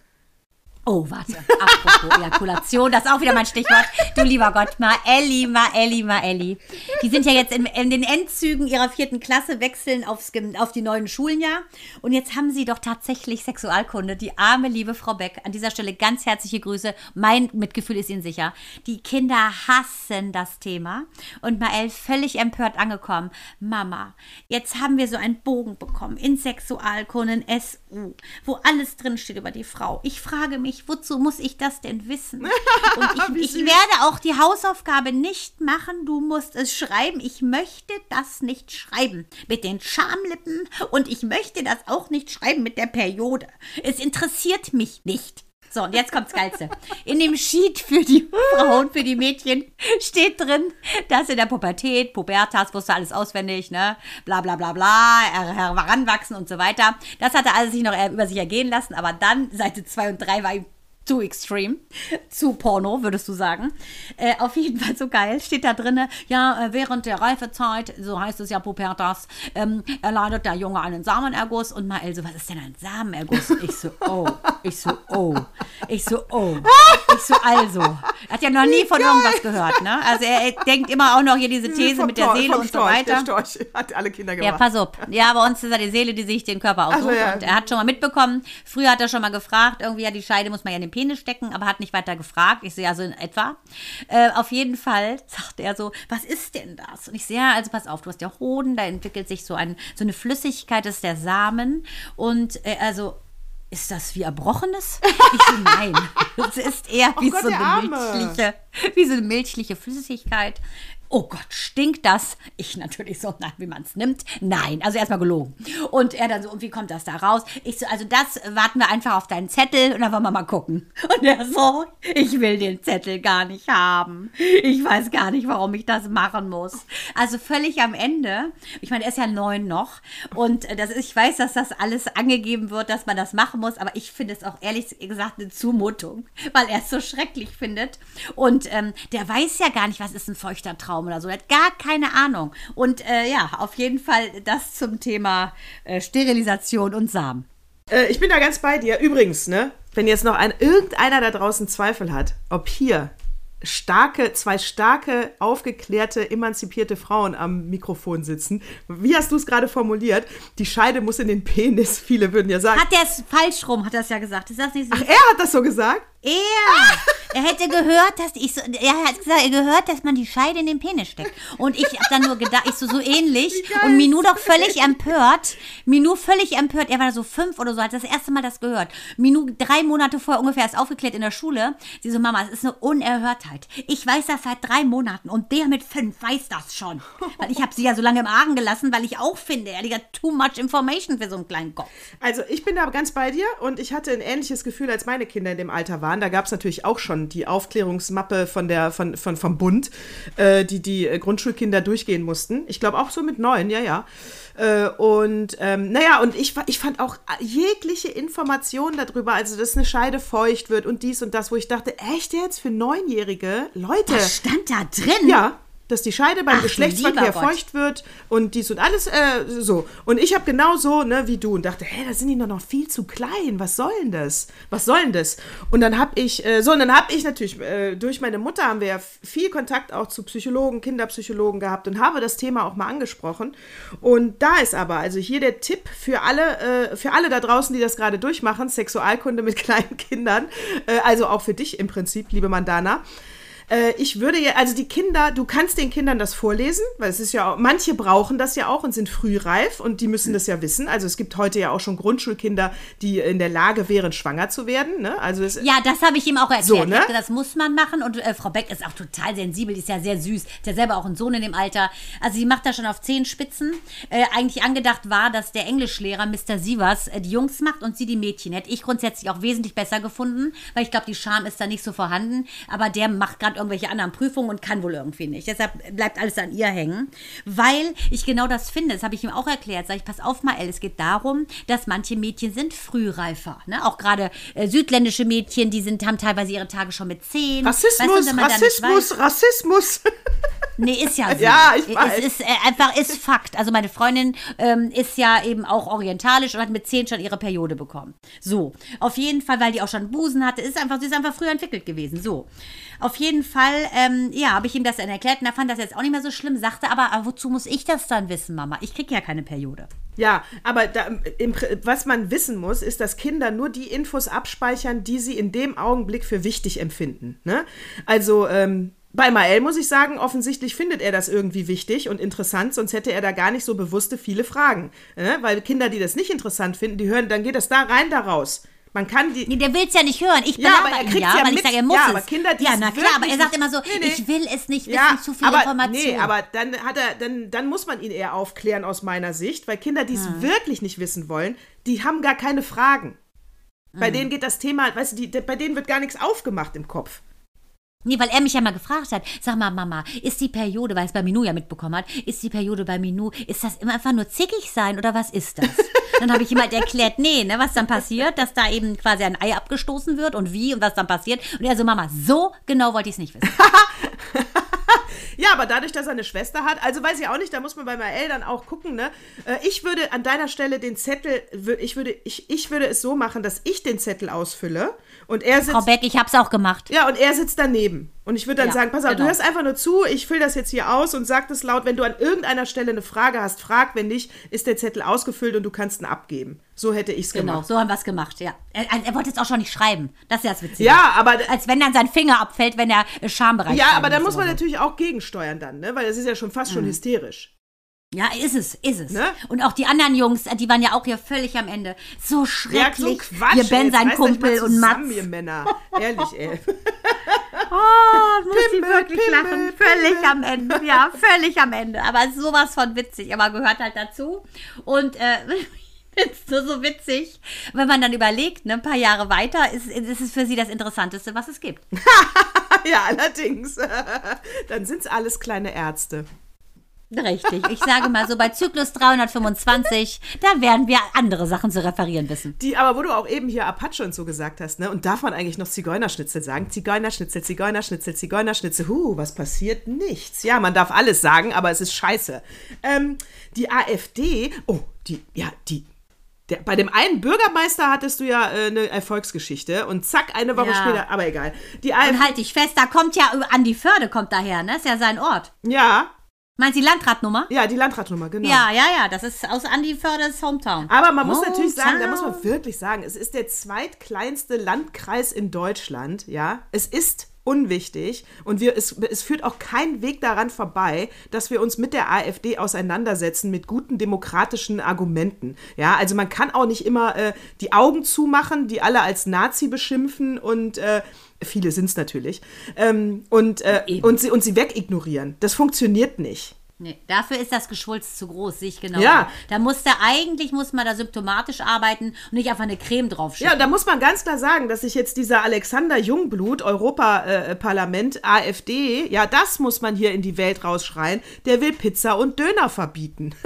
Oh, warte. Apropos Ejakulation, das ist auch wieder mein Stichwort. Du lieber Gott, Maelli, Maelli, Maelli. Die sind ja jetzt in, in den Endzügen ihrer vierten Klasse, wechseln aufs, auf die neuen Schulen ja. Und jetzt haben sie doch tatsächlich Sexualkunde. Die arme, liebe Frau Beck. An dieser Stelle ganz herzliche Grüße. Mein Mitgefühl ist Ihnen sicher. Die Kinder hassen das Thema. Und Mael völlig empört angekommen. Mama, jetzt haben wir so einen Bogen bekommen in Sexualkunde, in SU, wo alles drin steht über die Frau. Ich frage mich, wozu muss ich das denn wissen? Und ich, ich werde auch die Hausaufgabe nicht machen. Du musst es schreiben. Ich möchte das nicht schreiben mit den Schamlippen und ich möchte das auch nicht schreiben mit der Periode. Es interessiert mich nicht. So, und jetzt kommt's Geilste. In dem Sheet für die Frauen, für die Mädchen steht drin, dass in der Pubertät, Pubertas, wusste alles auswendig, ne? Bla bla bla bla, her- heranwachsen und so weiter. Das hatte alles sich noch eher über sich ergehen lassen, aber dann, Seite 2 und 3 war ihm zu extrem, zu Porno, würdest du sagen. Äh, auf jeden Fall so geil. Steht da drinne, ja, äh, während der Reifezeit, so heißt es ja Pubertas, ähm, erleidet der Junge einen Samenerguss und Mael so, was ist denn ein Samenerguss? Ich so, oh, ich so, oh, ich so, oh, ich so, also. Er hat ja noch nie von irgendwas gehört, ne? Also er, er denkt immer auch noch hier diese These mit der Seele und so Storch. Der weiter. Storch hat alle Kinder Ja, gemacht. pass auf. Ja, bei uns ist ja die Seele, die sich den Körper aussucht. so, ja. Und er hat schon mal mitbekommen, früher hat er schon mal gefragt, irgendwie, ja, die Scheide muss man ja in den Penis stecken, aber hat nicht weiter gefragt. Ich sehe also in etwa. Äh, auf jeden Fall sagt er so, was ist denn das? Und ich sehe, also pass auf, du hast ja Hoden, da entwickelt sich so, ein, so eine Flüssigkeit, das ist der Samen. Und äh, also, ist das wie Erbrochenes? Ich so, nein. Es ist eher wie Gott, so eine milchliche, wie so eine milchliche Flüssigkeit. Oh Gott, stinkt das? Ich natürlich so, nein, wie man es nimmt. Nein, also erstmal gelogen. Und er dann so, und wie kommt das da raus? Ich so, also das warten wir einfach auf deinen Zettel und dann wollen wir mal gucken. Und er so, ich will den Zettel gar nicht haben. Ich weiß gar nicht, warum ich das machen muss. Also völlig am Ende. Ich meine, er ist ja neun noch. Und das ist, ich weiß, dass das alles angegeben wird, dass man das machen muss, aber ich finde es auch ehrlich gesagt eine Zumutung, weil er es so schrecklich findet. Und ähm, der weiß ja gar nicht, was ist ein feuchter Traum oder so. Er hat gar keine Ahnung. Und äh, ja, auf jeden Fall das zum Thema äh, Sterilisation und Samen. Äh, ich bin da ganz bei dir. Übrigens, ne, wenn jetzt noch ein, irgendeiner da draußen Zweifel hat, ob hier starke, zwei starke, aufgeklärte, emanzipierte Frauen am Mikrofon sitzen. Wie hast du es gerade formuliert? Die Scheide muss in den Penis. Viele würden ja sagen. Hat der es falsch rum, hat er es ja gesagt. Ist das nicht so? Ach, er hat das so gesagt? Er, er hätte gehört, dass ich so, er hat gesagt, er gehört, dass man die Scheide in den Penis steckt. Und ich hab dann nur gedacht, ich so, so ähnlich. Und Minou doch völlig empört. Minou völlig empört. Er war so fünf oder so, hat das erste Mal das gehört. Minou drei Monate vorher ungefähr erst aufgeklärt in der Schule. Sie so, Mama, es ist eine Unerhörtheit. Ich weiß das seit drei Monaten und der mit fünf weiß das schon. Weil ich habe sie ja so lange im Argen gelassen, weil ich auch finde, er hat too much information für so einen kleinen Kopf. Also ich bin da ganz bei dir und ich hatte ein ähnliches Gefühl, als meine Kinder in dem Alter waren. Da gab es natürlich auch schon die Aufklärungsmappe von der, von, von, vom Bund, äh, die die äh, Grundschulkinder durchgehen mussten. Ich glaube auch so mit neun, ja, ja. Äh, und ähm, naja, und ich, ich fand auch jegliche Informationen darüber, also dass eine Scheide feucht wird und dies und das, wo ich dachte, echt jetzt für Neunjährige? Leute. Was stand da drin? Ja, dass die Scheide beim Ach, Geschlechtsverkehr feucht wird und dies und alles äh, so. Und ich habe genau so, ne, wie du und dachte, hä, da sind die doch noch viel zu klein. Was soll denn das? Was soll denn das? Und dann habe ich, äh, so, und dann habe ich natürlich, äh, durch meine Mutter haben wir ja viel Kontakt auch zu Psychologen, Kinderpsychologen gehabt und habe das Thema auch mal angesprochen. Und da ist aber, also hier der Tipp für alle, äh, für alle da draußen, die das gerade durchmachen, Sexualkunde mit kleinen Kindern, äh, also auch für dich im Prinzip, liebe Mandana. Äh, ich würde ja, also die Kinder, du kannst den Kindern das vorlesen, weil es ist ja auch, manche brauchen das ja auch und sind frühreif und die müssen das ja wissen. Also es gibt heute ja auch schon Grundschulkinder, die in der Lage wären, schwanger zu werden. Ne? Also es, Ja, das habe ich ihm auch erklärt. So, ne? Das muss man machen. Und äh, Frau Beck ist auch total sensibel, die ist ja sehr süß. Ist ja selber auch ein Sohn in dem Alter. Also sie macht da schon auf zehn Spitzen. Äh, eigentlich angedacht war, dass der Englischlehrer Mr. Sievers äh, die Jungs macht und sie die Mädchen. Hätte ich grundsätzlich auch wesentlich besser gefunden, weil ich glaube, die Scham ist da nicht so vorhanden. Aber der macht gerade irgendwelche anderen Prüfungen und kann wohl irgendwie nicht. Deshalb bleibt alles an ihr hängen. Weil ich genau das finde. Das habe ich ihm auch erklärt. Sag ich, pass auf, mal, es geht darum, dass manche Mädchen sind frühreifer. Ne? Auch gerade äh, südländische Mädchen, die sind, haben teilweise ihre Tage schon mit zehn. Rassismus, Weißt du, Rassismus, Rassismus. Nee, ist ja so. Ja, ich weiß. Es ist äh, einfach, ist Fakt. Also meine Freundin ähm, ist ja eben auch orientalisch und hat mit zehn schon ihre Periode bekommen. So, auf jeden Fall, weil die auch schon Busen hatte, ist einfach, sie ist einfach früher entwickelt gewesen. So, auf jeden Fall, ähm, ja, habe ich ihm das dann erklärt und er fand das jetzt auch nicht mehr so schlimm, sagte aber, aber wozu muss ich das dann wissen, Mama? Ich kriege ja keine Periode. Ja, aber da, im, was man wissen muss, ist, dass Kinder nur die Infos abspeichern, die sie in dem Augenblick für wichtig empfinden. Ne? Also ähm, bei Mael muss ich sagen, offensichtlich findet er das irgendwie wichtig und interessant, sonst hätte er da gar nicht so bewusste viele Fragen. Ne? Weil Kinder, die das nicht interessant finden, die hören, dann geht das da rein, da raus. Man kann die. Nee, der will es ja nicht hören. Ich Ja, aber er ihn kriegt's ja, ja weil mit. ich sage, er muss Ja, es. aber Kinder, die ja, na klar, aber er sagt immer so, nee, nee. ich will es nicht wissen, Ja, zu viel aber, Information. Nee, aber dann hat er, dann, dann muss man ihn eher aufklären aus meiner Sicht, weil Kinder, die es Hm. wirklich nicht wissen wollen, die haben gar keine Fragen. Bei Hm. denen geht das Thema, weißt du, die, bei denen wird gar nichts aufgemacht im Kopf. Nee, weil er mich ja mal gefragt hat, sag mal, Mama, ist die Periode, weil es bei Minou ja mitbekommen hat, ist die Periode bei Minou, ist das immer einfach nur zickig sein oder was ist das? dann habe ich ihm halt erklärt, nee, ne, was dann passiert, dass da eben quasi ein Ei abgestoßen wird und wie und was dann passiert. Und er so, Mama, so genau wollte ich es nicht wissen. Ja, aber dadurch, dass er eine Schwester hat, also weiß ich auch nicht, da muss man bei meinen Eltern auch gucken, ne? Äh, Ich würde an deiner Stelle den Zettel, ich würde, ich, ich würde es so machen, dass ich den Zettel ausfülle und er sitzt. Frau Beck, ich hab's auch gemacht. Ja, und er sitzt daneben. Und ich würde dann Ja, sagen, pass auf, du genau. hörst einfach nur zu, ich fülle das jetzt hier aus und sag das laut. Wenn du an irgendeiner Stelle eine Frage hast, frag. Wenn nicht, ist der Zettel ausgefüllt und du kannst ihn abgeben. So hätte ich es Genau, gemacht. so haben wir es gemacht, ja. Er, er wollte jetzt auch schon nicht schreiben. Das ist ja das Witzige. Ja, aber, Als wenn dann sein Finger abfällt, wenn er äh, Schambereich ja, aber da muss man so. natürlich auch gegensteuern dann, ne? Weil das ist ja schon fast schon hysterisch. Ja, ist es, ist es. Ne? Und auch die anderen Jungs, die waren ja auch hier völlig am Ende. So Ja, schrecklich. so ein Quatsch. Hier Ben, sein Kumpel und Mats. ihr Männer. Ehrlich, ey. Oh, muss ich Pimmel, wirklich Pimmel, lachen. Völlig am Ende. Ja, völlig am Ende. Aber sowas von witzig. Aber gehört halt dazu. Und äh, find's nur so witzig. Wenn man dann überlegt, ne, ein paar Jahre weiter, ist, ist es für sie das Interessanteste, was es gibt. ja, allerdings. dann sind es alles kleine Ärzte. Richtig. Ich sage mal so, bei Zyklus 325, da werden wir andere Sachen zu referieren wissen. Die, aber wo du auch eben hier Apache und so gesagt hast, ne? Und darf man eigentlich noch Zigeunerschnitzel sagen? Zigeunerschnitzel, Zigeunerschnitzel, Zigeunerschnitzel. Huh, was passiert? Nichts. Ja, man darf alles sagen, aber es ist scheiße. Ähm, die AfD, oh, die, ja, die. Der, bei dem einen Bürgermeister hattest du ja äh, eine Erfolgsgeschichte und zack, eine Woche Ja. später, aber egal. Die AfD, Und halt dich fest, da kommt ja Andi Förde kommt daher, ne? Ist ja sein Ort. ja, Meinst du die Landratnummer? Ja, die Landratnummer, genau. Ja, ja, ja, das ist aus Andy Förders Hometown. Aber man muss natürlich sagen, da muss Hometown. man wirklich sagen, es ist der zweitkleinste Landkreis in Deutschland, ja. Es ist unwichtig und wir, es, es führt auch kein Weg daran vorbei, dass wir uns mit der AfD auseinandersetzen mit guten demokratischen Argumenten. Ja, also man kann auch nicht immer äh, die Augen zumachen, die alle als Nazi beschimpfen und äh, viele sind es natürlich ähm, und, äh, Eben. und, sie, und sie wegignorieren. Das funktioniert nicht. Nee, dafür ist das Geschwulst zu groß, sehe ich genau. Ja. Da muss da eigentlich muss man da symptomatisch arbeiten und nicht einfach eine Creme draufschütten. Ja, da muss man ganz klar sagen, dass sich jetzt dieser Alexander Jungblut, Europaparlament, AfD, ja, das muss man hier in die Welt rausschreien, der will Pizza und Döner verbieten.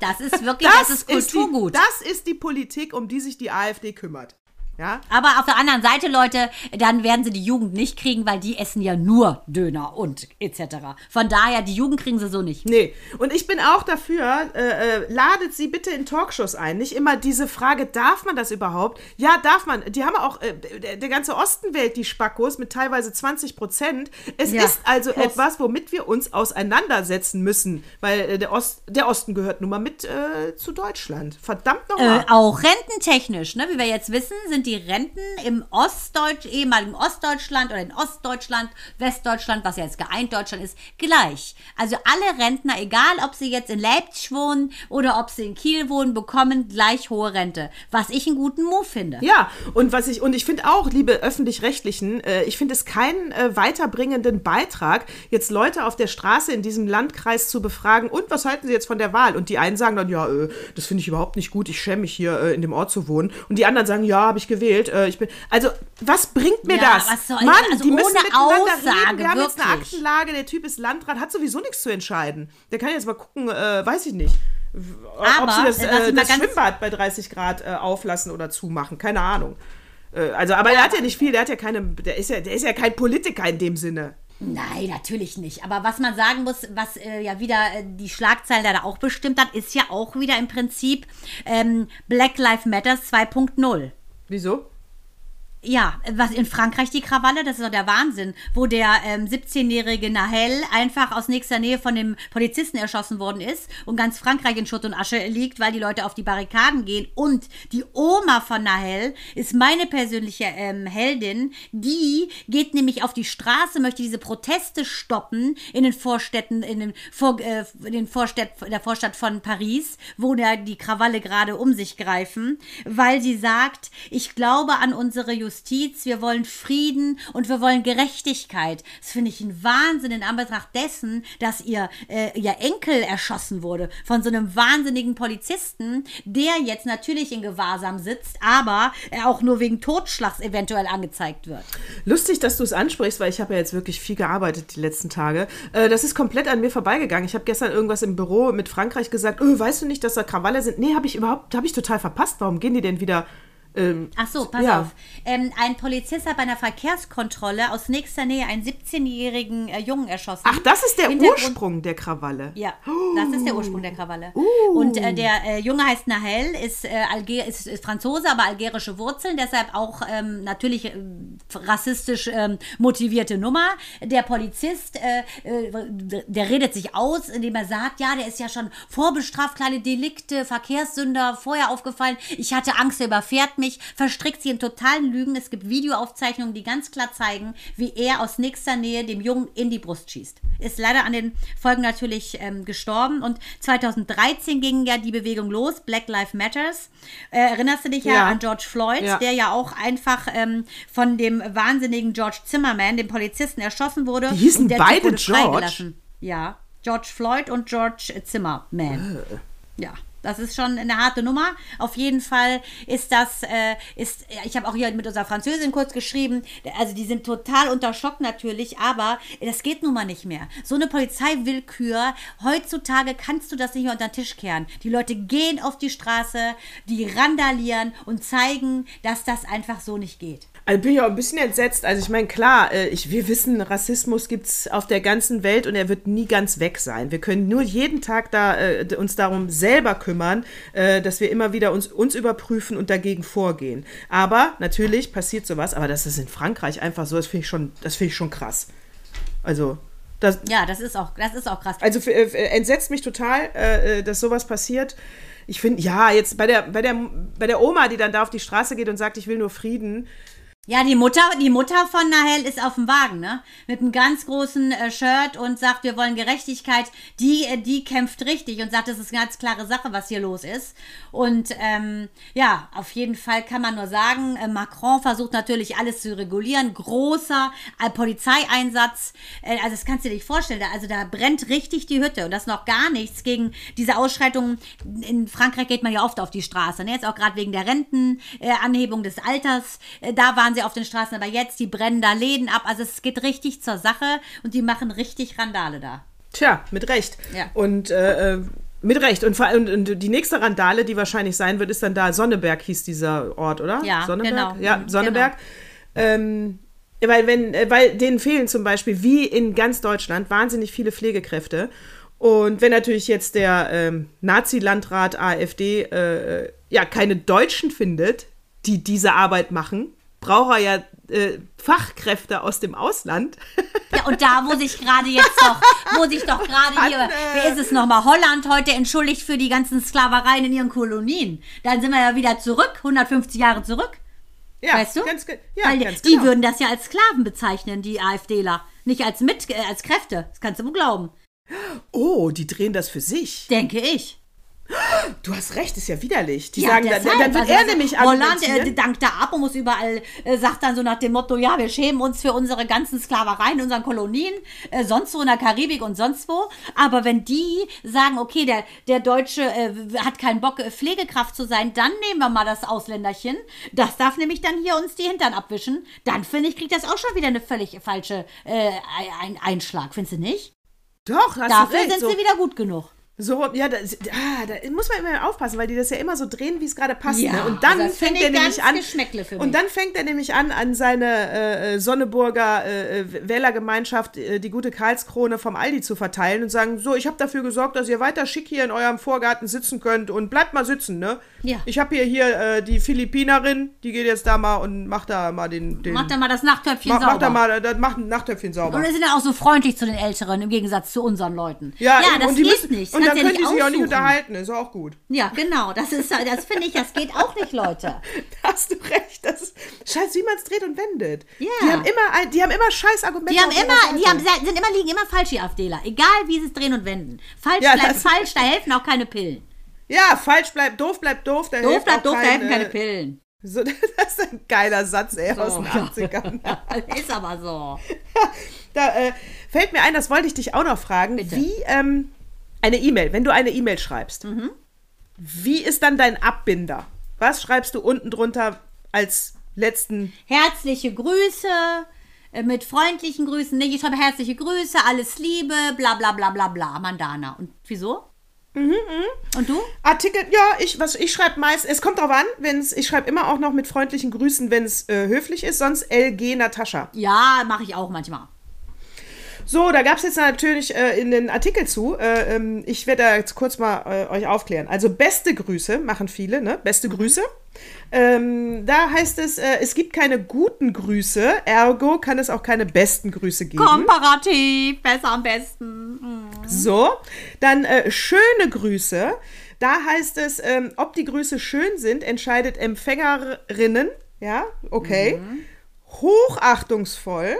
Das ist wirklich, das, ist Kulturgut. Die, das ist die Politik, um die sich die AfD kümmert. Ja? Aber auf der anderen Seite, Leute, dann werden sie die Jugend nicht kriegen, weil die essen ja nur Döner und etc. Von daher, die Jugend kriegen sie so nicht. Nee, und ich bin auch dafür, äh, äh, ladet sie bitte in Talkshows ein. Nicht immer diese Frage, darf man das überhaupt? Ja, darf man. Die haben auch, äh, der, der ganze Osten wählt die Spackos mit teilweise 20 Prozent. Es Ja, ist also plus. etwas, womit wir uns auseinandersetzen müssen, weil äh, der, Ost, der Osten gehört nun mal mit äh, zu Deutschland. Verdammt Äh, nochmal. auch rententechnisch, ne? wie wir jetzt wissen, sind die Renten im Ostdeutsch, ehemaligen Ostdeutschland oder in Ostdeutschland, Westdeutschland, was ja jetzt geeint Deutschland ist, gleich. Also alle Rentner, egal ob sie jetzt in Leipzig wohnen oder ob sie in Kiel wohnen, bekommen gleich hohe Rente. Was ich einen guten Move finde. Ja, und was ich, und ich finde auch, liebe Öffentlich-Rechtlichen, äh, ich finde es keinen äh, weiterbringenden Beitrag, jetzt Leute auf der Straße in diesem Landkreis zu befragen, und was halten sie jetzt von der Wahl? Und die einen sagen dann, ja, äh, das finde ich überhaupt nicht gut, ich schäme mich hier äh, in dem Ort zu wohnen. Und die anderen sagen, ja, habe ich gewählt, äh, ich bin. Also, was bringt mir Ja, das? was soll- Mann, also die müssen ohne miteinander Aussage, reden. Wir haben jetzt eine. Aktenlage, der Typ ist Landrat, hat sowieso nichts zu entscheiden. Der kann jetzt mal gucken, äh, weiß ich nicht. w- ob Aber, sie das, äh, äh, das Schwimmbad bei 30 Grad äh, auflassen oder zumachen, keine Ahnung. Äh, Also, aber er hat ja nicht viel, der hat ja keine, der ist ja, der ist ja kein Politiker in dem Sinne. Nein, natürlich nicht. Aber was man sagen muss, was äh, ja wieder äh, die Schlagzeilen leider auch bestimmt hat, ist ja auch wieder im Prinzip ähm, Black Lives Matters 2.0. Wieso? Ja, was in Frankreich die Krawalle, das ist doch der Wahnsinn, wo der ähm, 17-jährige Nahel einfach aus nächster Nähe von dem Polizisten erschossen worden ist und ganz Frankreich in Schutt und Asche liegt, weil die Leute auf die Barrikaden gehen. Und die Oma von Nahel ist meine persönliche ähm, Heldin. Die geht nämlich auf die Straße, möchte diese Proteste stoppen in den Vorstädten, in den, Vor, äh, in den Vorstadt, der Vorstadt von Paris, wo da die Krawalle gerade um sich greifen, weil sie sagt, ich glaube an unsere Justiz, wir wollen Frieden und wir wollen Gerechtigkeit. Das finde ich ein Wahnsinn in Anbetracht dessen, dass ihr, äh, ihr Enkel erschossen wurde von so einem wahnsinnigen Polizisten, der jetzt natürlich in Gewahrsam sitzt, aber er auch nur wegen Totschlags eventuell angezeigt wird. Lustig, dass du es ansprichst, weil ich habe ja jetzt wirklich viel gearbeitet die letzten Tage. Äh, das ist komplett an mir vorbeigegangen. Ich habe gestern irgendwas im Büro mit Frankreich gesagt. Oh, weißt du nicht, dass da Krawalle sind? Nee, habe ich überhaupt, habe ich total verpasst. Warum gehen die denn wieder? Ähm, Ach so, pass Ja. auf. Ähm, ein Polizist hat bei einer Verkehrskontrolle aus nächster Nähe einen 17-jährigen äh, Jungen erschossen. ach, das ist der Ursprung der Krawalle. Ja, das ist der Ursprung der Krawalle. Uh. Und äh, der äh, Junge heißt Nahel, ist, äh, Alger ist, ist Franzose, aber algerische Wurzeln, deshalb auch ähm, natürlich äh, rassistisch ähm, motivierte Nummer. Der Polizist, äh, der redet sich aus, indem er sagt, ja, der ist ja schon vorbestraft, kleine Delikte, Verkehrssünder, vorher aufgefallen. Ich hatte Angst, er überfährt mich, verstrickt sie in totalen Lügen. Es gibt Videoaufzeichnungen, die ganz klar zeigen, wie er aus nächster Nähe dem Jungen in die Brust schießt. Ist leider an den Folgen natürlich ähm, gestorben und 2013 ging ja die Bewegung los, Black Lives Matters. Äh, erinnerst du dich ja, Ja. an George Floyd, Ja. der ja auch einfach ähm, von dem wahnsinnigen George Zimmerman, dem Polizisten, erschossen wurde. Die hießen beide George? Ja, George Floyd und George Zimmerman. Äh. Ja. Das ist schon eine harte Nummer. Auf jeden Fall ist das, äh, ist, ich habe auch hier mit unserer Französin kurz geschrieben, also die sind total unter Schock natürlich, aber das geht nun mal nicht mehr. So eine Polizeiwillkür, heutzutage kannst du das nicht mehr unter den Tisch kehren. Die Leute gehen auf die Straße, die randalieren und zeigen, dass das einfach so nicht geht. Also bin ich auch ein bisschen entsetzt. Also ich meine, klar, äh, ich, wir wissen, Rassismus gibt es auf der ganzen Welt und er wird nie ganz weg sein. Wir können nur jeden Tag da, äh, uns darum selber kümmern, äh, dass wir immer wieder uns, uns überprüfen und dagegen vorgehen. Aber natürlich passiert sowas, aber das ist in Frankreich einfach so, das finde ich schon, das finde ich schon krass. Also, Das, Ja, das ist auch, das ist auch krass. also für, äh, entsetzt mich total, äh, äh, dass sowas passiert. Ich finde, ja, jetzt bei der, bei, der, bei der Oma, die dann da auf die Straße geht und sagt, ich will nur Frieden. Ja, die Mutter, die Mutter von Nahel ist auf dem Wagen, ne? Mit einem ganz großen äh, Shirt und sagt, wir wollen Gerechtigkeit. Die, äh, die kämpft richtig und sagt, das ist eine ganz klare Sache, was hier los ist. Und ähm, ja, auf jeden Fall kann man nur sagen, äh, Macron versucht natürlich alles zu regulieren. Großer äh, Polizeieinsatz. Äh, also das kannst du dir nicht vorstellen. Da, also da brennt richtig die Hütte und das noch gar nichts gegen diese Ausschreitungen. In Frankreich geht man ja oft auf die Straße. Ne? Jetzt auch gerade wegen der Rentenanhebung äh, des Alters. Da waren sie auf den Straßen, aber jetzt, die brennen da Läden ab. Also es geht richtig zur Sache und die machen richtig Randale da. Tja, mit Recht. Ja. Und äh, äh, mit Recht. Und, und, und die nächste Randale, die wahrscheinlich sein wird, ist dann da Sonneberg hieß dieser Ort, oder? Ja, Sonneberg? genau. Ja, Mhm, Sonneberg. Ähm, weil, wenn, äh, weil denen fehlen zum Beispiel, wie in ganz Deutschland, wahnsinnig viele Pflegekräfte. Und wenn natürlich jetzt der ähm, Nazi-Landrat AfD äh, äh, ja keine Deutschen findet, die diese Arbeit machen, braucht er ja äh, Fachkräfte aus dem Ausland. Ja, und da, wo sich gerade jetzt doch, wo sich doch gerade hier, wer ist es nochmal, Holland heute entschuldigt für die ganzen Sklavereien in ihren Kolonien. Dann sind wir ja wieder zurück, 150 Jahre zurück. Ja, weißt du? Ganz, ja, Weil ganz die genau. würden das ja als Sklaven bezeichnen, die AfDler. Nicht als mit, äh, als Kräfte. Das kannst du wohl glauben. Oh, die drehen das für sich. Denke ich. Du hast recht, ist ja widerlich. Die Ja, sagen, dann, dann wird Also, er nämlich Holland argumentieren. äh, dankt da ab und muss überall, äh, sagt dann so nach dem Motto, ja, wir schämen uns für unsere ganzen Sklavereien unseren Kolonien, äh, sonst wo in der Karibik und sonst wo. Aber wenn die sagen, okay, der, der Deutsche äh, hat keinen Bock, äh, Pflegekraft zu sein, dann nehmen wir mal das Ausländerchen. Das darf nämlich dann hier uns die Hintern abwischen. Dann finde ich, kriegt das auch schon wieder eine völlig falsche äh, ein Einschlag. Findest du nicht? Doch, hast du Dafür recht. sind so, sie wieder gut genug. So, ja, da, ah, da muss man immer aufpassen, weil die das ja immer so drehen, wie es gerade passt. Ja, ne? Und dann also fängt er ich nämlich an. Und dann fängt er nämlich an, an seine äh, äh, Sonneburger äh, äh, Wählergemeinschaft äh, die gute Karlskrone vom Aldi zu verteilen und sagen: So, ich habe dafür gesorgt, dass ihr weiter schick hier in eurem Vorgarten sitzen könnt und bleibt mal sitzen, ne? Ja. Ich habe hier, hier äh, die Philippinerin, die geht jetzt da mal und macht da mal den. den Macht er mal das Nachtöpfchen mach, sauber. mach da mal, das macht ein Nachtöpfchen sauber. Und wir sind ja auch so freundlich zu den Älteren im Gegensatz zu unseren Leuten. Ja, ja eben, das und die geht müssen, nicht. Und dann können die sich auch nicht unterhalten, ist auch gut. Ja, genau. Das ist, das finde ich, das geht auch nicht, Leute. Da hast du recht. Das ist scheiß, wie man es dreht und wendet. Ja. Die haben immer, die haben immer scheiß Argumente. Die haben immer, die haben, sind immer liegen immer falsch, die AfDler. Egal wie sie es drehen und wenden. Falsch Ja, bleibt falsch, da helfen auch keine Pillen. Ja, falsch bleibt doof, bleibt doof. Da Doof bleibt doof, da kein, helfen keine Pillen. So, das ist ein geiler Satz, ey, aus den ja. 80ern. Ist aber so. Da äh, fällt mir ein, das wollte ich dich auch noch fragen. Bitte. Wie, ähm, eine E-Mail, wenn du eine E-Mail schreibst, Mhm. wie ist dann dein Abbinder? Was schreibst du unten drunter als letzten Herzliche Grüße. äh, Mit freundlichen Grüßen. Nee, ich schreibe herzliche Grüße, alles Liebe, bla bla bla bla bla, Mandana. Und wieso? Mhm, Und du? Artikel, ja, ich, was, ich schreibe meist, es kommt drauf an, wenn's, ich schreibe immer auch noch mit freundlichen Grüßen, wenn es äh, höflich ist, sonst LG Natascha. Ja, mache ich auch manchmal. So, da gab es jetzt natürlich äh, in den Artikel zu. Äh, ähm, ich werde da jetzt kurz mal äh, euch aufklären. Also beste Grüße machen viele, ne? Beste Grüße. Ähm, da heißt es, äh, es gibt keine guten Grüße, ergo kann es auch keine besten Grüße geben. Komparativ, besser am besten. Mm. So, dann äh, schöne Grüße. Da heißt es, ähm, ob die Grüße schön sind, entscheidet Empfängerinnen. Ja, okay. Hochachtungsvoll.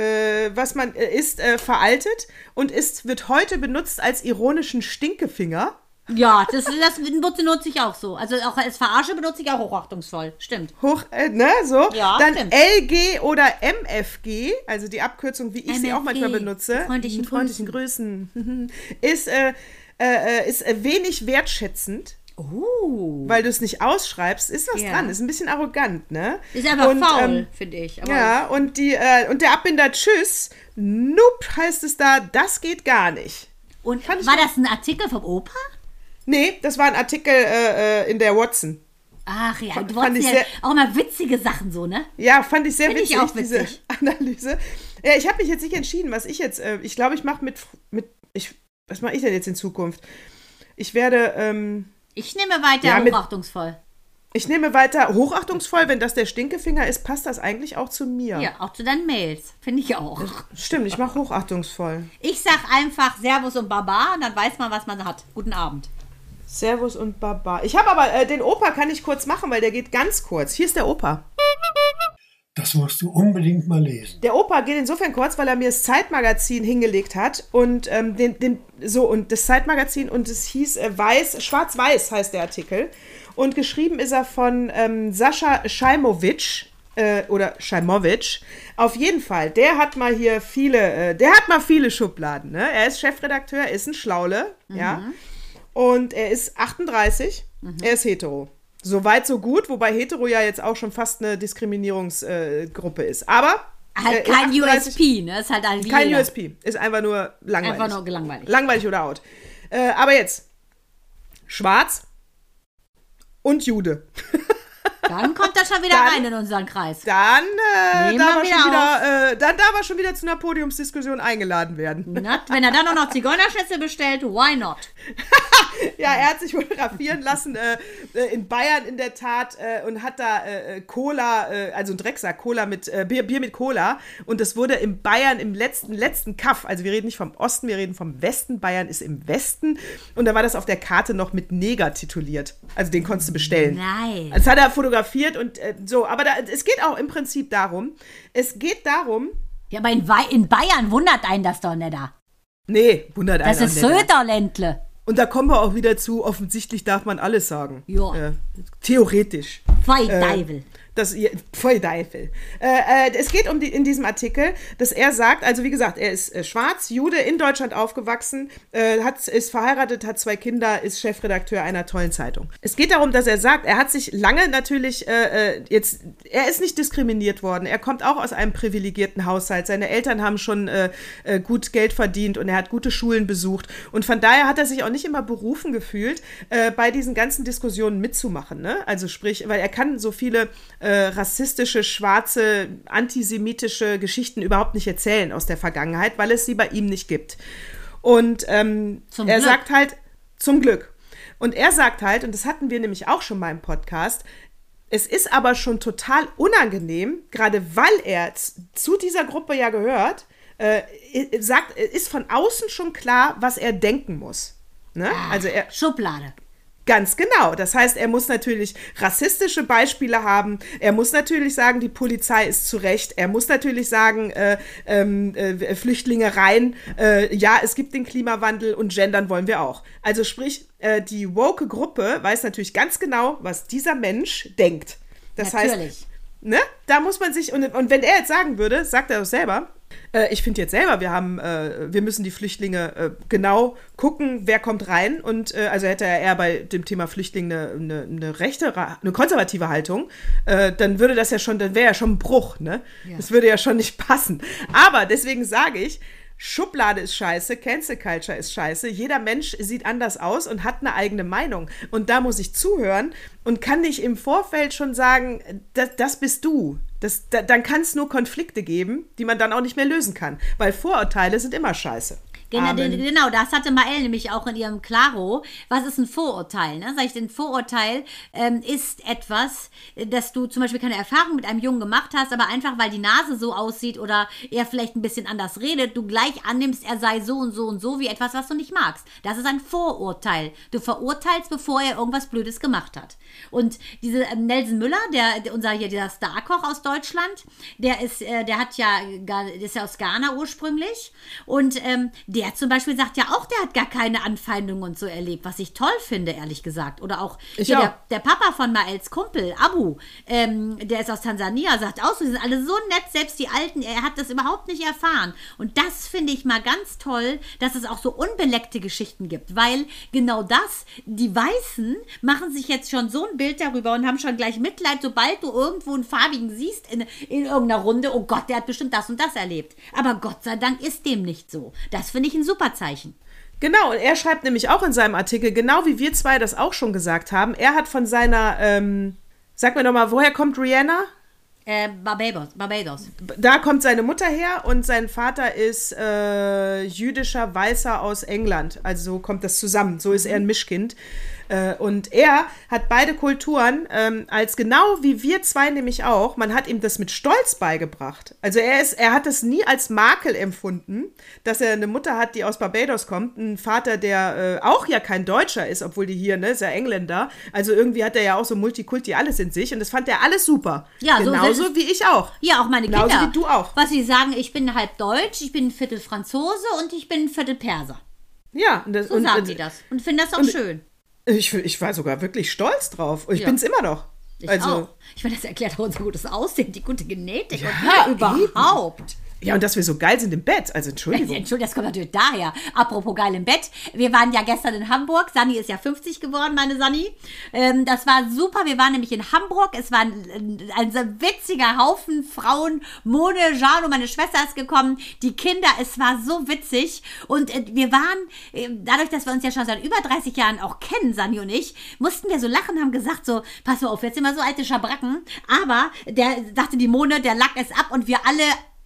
Äh, was man äh, ist äh, veraltet und ist, wird heute benutzt als ironischen Stinkefinger. Ja, das, das benutze ich auch so. Also auch als Verarsche benutze ich auch hochachtungsvoll. Stimmt. Hoch, äh, ne, so. Ja, Dann stimmt. LG oder MFG, also die Abkürzung, wie ich sie auch MFG, manchmal benutze. freundlichen freundlichen Grüßen. ist, äh, äh, ist äh, wenig wertschätzend. Uh. weil du es nicht ausschreibst, ist was Ja. dran. Ist ein bisschen arrogant, ne? Ist einfach und, faul, ähm, finde ich. Aber ja, und, die, äh, und der Abbinder Tschüss, Nope heißt es da, das geht gar nicht. Und fand ich war das ein Artikel vom Opa? Nee, das war ein Artikel äh, äh, in der Watson. Ach ja, du fand ich ja sehr- auch immer witzige Sachen so, ne? Ja, fand ich sehr Find ich witzig, auch diese witzig. Analyse. Ja, ich habe mich jetzt nicht entschieden, was ich jetzt, äh, ich glaube, ich mache mit, mit ich, was mache ich denn jetzt in Zukunft? Ich werde, ähm, Ich nehme weiter Ja, hochachtungsvoll. Ich nehme weiter hochachtungsvoll, wenn das der Stinkefinger ist, passt das eigentlich auch zu mir. Ja, auch zu deinen Mails. Finde ich auch. Stimmt, ich mache hochachtungsvoll. Ich sag einfach Servus und Baba und dann weiß man, was man hat. Guten Abend. Servus und Baba. Ich habe aber äh, den Opa kann ich kurz machen, weil der geht ganz kurz. Hier ist der Opa. Das musst du unbedingt mal lesen. Der Opa geht insofern kurz, weil er mir das Zeitmagazin hingelegt hat und ähm, den, den so und das Zeitmagazin und es hieß äh, weiß, schwarz-weiß heißt der Artikel und geschrieben ist er von ähm, Sascha Scheimowitsch äh, oder Scheimowitsch. Auf jeden Fall, der hat mal hier viele, äh, der hat mal viele Schubladen. Ne? Er ist Chefredakteur, ist ein Schlaule, ja, und er ist 38, er ist hetero. So weit, so gut, wobei hetero ja jetzt auch schon fast eine Diskriminierungsgruppe ist. Aber Halt äh, kein 38 USP, ne? Ist halt ein Kein jeder. USP, ist einfach nur langweilig. Einfach nur gelangweilig. Langweilig oder out. Äh, aber jetzt, schwarz und Jude. Dann kommt er schon wieder Dann- rein in unseren Kreis. Dann, äh, darf er wieder schon wieder, äh, dann darf er schon wieder zu einer Podiumsdiskussion eingeladen werden. Not, wenn er dann noch noch Zigeunerschätze bestellt, why not? Ja, er hat sich fotografieren lassen äh, äh, in Bayern in der Tat äh, und hat da äh, Cola, also ein Drecksack, Cola mit äh, Bier, Bier mit Cola. Und das wurde in Bayern im letzten, letzten Kaff, also wir reden nicht vom Osten, wir reden vom Westen. Bayern ist im Westen. Und da war das auf der Karte noch mit Neger tituliert. Also den konntest du bestellen. Nice. Das hat er fotografiert und äh, so. Aber da, es geht auch im Prinzip darum, es geht darum, Ja, aber in, in Bayern wundert einen das doch nicht da. nee, wundert Das einen ist auch nicht. Söderländle. Und da kommen wir auch wieder zu, offensichtlich darf man alles sagen. Ja. Äh, theoretisch. Fei Äh, Teufel. Das, voll Teufel. Äh, äh, es geht um die, in diesem Artikel, dass er sagt, also wie gesagt, er ist äh, schwarz, Jude, in Deutschland aufgewachsen, äh, hat, ist verheiratet, hat zwei Kinder, ist Chefredakteur einer tollen Zeitung. Es geht darum, dass er sagt, er hat sich lange natürlich äh, äh, jetzt, er ist nicht diskriminiert worden, er kommt auch aus einem privilegierten Haushalt, seine Eltern haben schon gut Geld verdient und er hat gute Schulen besucht und von daher hat er sich auch nicht immer berufen gefühlt, bei diesen ganzen Diskussionen mitzumachen. Ne? Also sprich, weil er kann so viele äh, rassistische, schwarze, antisemitische Geschichten überhaupt nicht erzählen aus der Vergangenheit, weil es sie bei ihm nicht gibt. Und ähm, Zum er Glück. sagt halt, zum Glück. Und er sagt halt, und das hatten wir nämlich auch schon mal im Podcast, es ist aber schon total unangenehm, gerade weil er zu dieser Gruppe ja gehört, äh, sagt, ist von außen schon klar, was er denken muss. Ne? Also er, Schublade. Ganz genau. Das heißt, er muss natürlich rassistische Beispiele haben. Er muss natürlich sagen, die Polizei ist zu Recht. Er muss natürlich sagen, äh, ähm, äh, Flüchtlinge rein. Äh, ja, es gibt den Klimawandel und gendern wollen wir auch. Also sprich, äh, die woke Gruppe weiß natürlich ganz genau, was dieser Mensch denkt. Das heißt, Natürlich. Ne, da muss man sich, und, und wenn er jetzt sagen würde, sagt er doch selber, äh, ich finde jetzt selber, wir haben, äh, wir müssen die Flüchtlinge äh, genau gucken, wer kommt rein. Und äh, also hätte er eher bei dem Thema Flüchtlinge eine, eine, rechte, eine konservative Haltung, äh, dann würde das ja schon, dann wäre ja schon ein Bruch, ne? Das würde ja schon nicht passen. Aber deswegen sage ich, Schublade ist scheiße, Cancel Culture ist scheiße. Jeder Mensch sieht anders aus und hat eine eigene Meinung. Und da muss ich zuhören und kann nicht im Vorfeld schon sagen, das, das bist du. Das, da, dann kann es nur Konflikte geben, die man dann auch nicht mehr lösen kann. Weil Vorurteile sind immer scheiße. Genau, genau, das hatte Mael nämlich auch in ihrem Klaro. Was ist ein Vorurteil? Ne? Sag ich, ein Vorurteil ähm, ist etwas, dass du zum Beispiel keine Erfahrung mit einem Jungen gemacht hast, aber einfach weil die Nase so aussieht oder er vielleicht ein bisschen anders redet, du gleich annimmst, er sei so und so und so wie etwas, was du nicht magst. Das ist ein Vorurteil. Du verurteilst, bevor er irgendwas Blödes gemacht hat. Und diese ähm, Nelson Müller, der, unser hier dieser Starkoch aus Deutschland, der ist, äh, der hat ja, ist ja aus Ghana ursprünglich und ähm, der zum Beispiel sagt ja auch, der hat gar keine Anfeindungen und so erlebt, was ich toll finde, ehrlich gesagt. Oder auch, hier auch. Der, der Papa von Maels Kumpel, Abu, ähm, der ist aus Tansania, sagt auch so, die sind alle so nett, selbst die Alten, er hat das überhaupt nicht erfahren. Und das finde ich mal ganz toll, dass es auch so unbeleckte Geschichten gibt, weil genau das, die Weißen machen sich jetzt schon so ein Bild darüber und haben schon gleich Mitleid, sobald du irgendwo einen farbigen siehst in, in irgendeiner Runde, oh Gott, der hat bestimmt das und das erlebt. Aber Gott sei Dank ist dem nicht so. Das finde ich ein super Zeichen. Genau, und er schreibt nämlich auch in seinem Artikel, genau wie wir zwei das auch schon gesagt haben, er hat von seiner, ähm, sag mir doch mal, woher kommt Rihanna? Äh, Barbados. Barbados. Da kommt seine Mutter her und sein Vater ist äh, jüdischer Weißer aus England. Also so kommt das zusammen. So ist er ein Mischkind. Äh, und er hat beide Kulturen ähm, als genau wie wir zwei nämlich auch. Man hat ihm das mit Stolz beigebracht. Also er ist, er hat es nie als Makel empfunden, dass er eine Mutter hat, die aus Barbados kommt, einen Vater, der äh, auch ja kein Deutscher ist, obwohl die hier, ne, ist ja Engländer. Also irgendwie hat er ja auch so Multikulti alles in sich und das fand er alles super. Ja, so genauso sind- wie ich auch. Ja, auch meine Kinder. Genauso wie du auch. Was sie sagen, ich bin halb Deutsch, ich bin ein Viertel Franzose und ich bin ein Viertel Perser. Ja, und das, So und, sagen und, sie das. Und finden das auch schön. Ich, ich war sogar wirklich stolz drauf. Und ich Ja. bin's immer noch. Ich also, auch. Ich meine, das erklärt auch unser gutes Aussehen, die gute Genetik Ja, und überhaupt. Ja, und dass wir so geil sind im Bett. Also, Entschuldigung. Entschuldigung, das kommt natürlich daher. Apropos geil im Bett. Wir waren ja gestern in Hamburg. Sani ist ja 50 geworden, meine Sani. Ähm, das war super. Wir waren nämlich in Hamburg. Es war ein, ein so witziger Haufen Frauen. Mone, und meine Schwester ist gekommen. Die Kinder, es war so witzig. Und äh, wir waren, äh, dadurch, dass wir uns ja schon seit über 30 Jahren auch kennen, Sani und ich, mussten wir so lachen, haben gesagt so, pass mal auf, jetzt sind wir so alte Schabracken. Aber der, sagte die Mone, der Lack ist ab und wir alle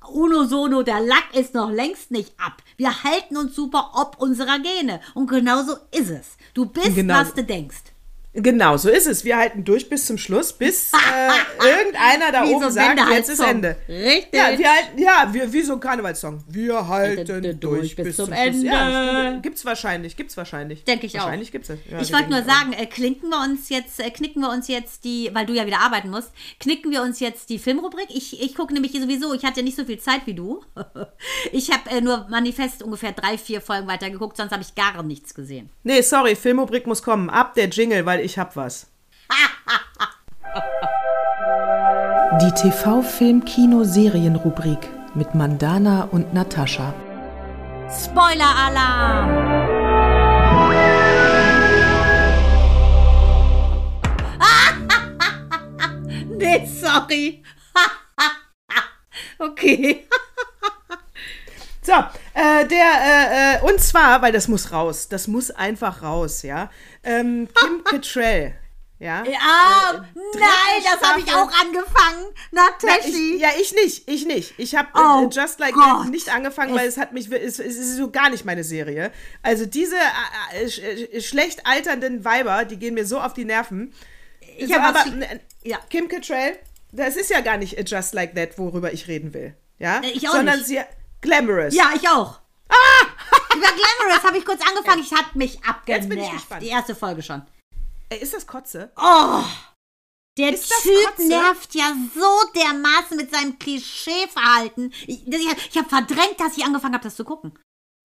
Uno Sono, der Lack ist noch längst nicht ab. Wir halten uns super ob unserer Gene. Und genauso ist es. Du bist, Genau. was du denkst. Genau, so ist es. Wir halten durch bis zum Schluss, bis äh, irgendeiner da Wie so oben ein sagt, jetzt ist. Ende. Richtig. Ja, wir halten, ja, wir, wie so ein Karnevalssong. Wir halten durch, bis, zum, Schluss. Ende. Ja, das gibt's wahrscheinlich, gibt's wahrscheinlich. Denke ich auch. Wahrscheinlich gibt's es. Ja, ich wollte nur sagen, äh, klinken wir uns jetzt, äh, knicken wir uns jetzt die, weil du ja wieder arbeiten musst, knicken wir uns jetzt die Filmrubrik. Ich, ich gucke nämlich sowieso, ich hatte ja nicht so viel Zeit wie du. Ich habe äh, nur Manifest ungefähr drei, vier Folgen weiter geguckt, sonst habe ich gar nichts gesehen. Nee, sorry, Filmrubrik muss kommen. Ab der Jingle, weil ich hab was. Die TV-Film-Kino-Serien-Rubrik mit Mandana und Natascha. Spoiler-Alarm! nee, sorry. okay. Äh, der, äh, äh, und zwar, weil das muss raus, das muss einfach raus, ja. Ähm, Kim Cattrall, ja. Ja, Äh, nein, das habe ich auch angefangen. Na, ich, ja, ich nicht, ich nicht. Ich habe Oh äh, Just Like. That nicht angefangen, weil es hat mich, es, es ist so gar nicht meine Serie. Also diese äh, sch, schlecht alternden Weiber, die gehen mir so auf die Nerven. Ich so, aber ja. Kim Cattrall, das ist ja gar nicht Just Like That, worüber ich reden will. Ja, ich auch sondern nicht. sie Glamorous. Ja, ich auch. Über Glamorous habe ich kurz angefangen. Ich hat mich abgenervt. Jetzt bin ich gespannt. Die erste Folge schon. Ey, ist das Kotze? Oh, der Ist Typ nervt ja so dermaßen mit seinem Klischeeverhalten. Ich, ich, ich habe verdrängt, dass ich angefangen habe, das zu gucken.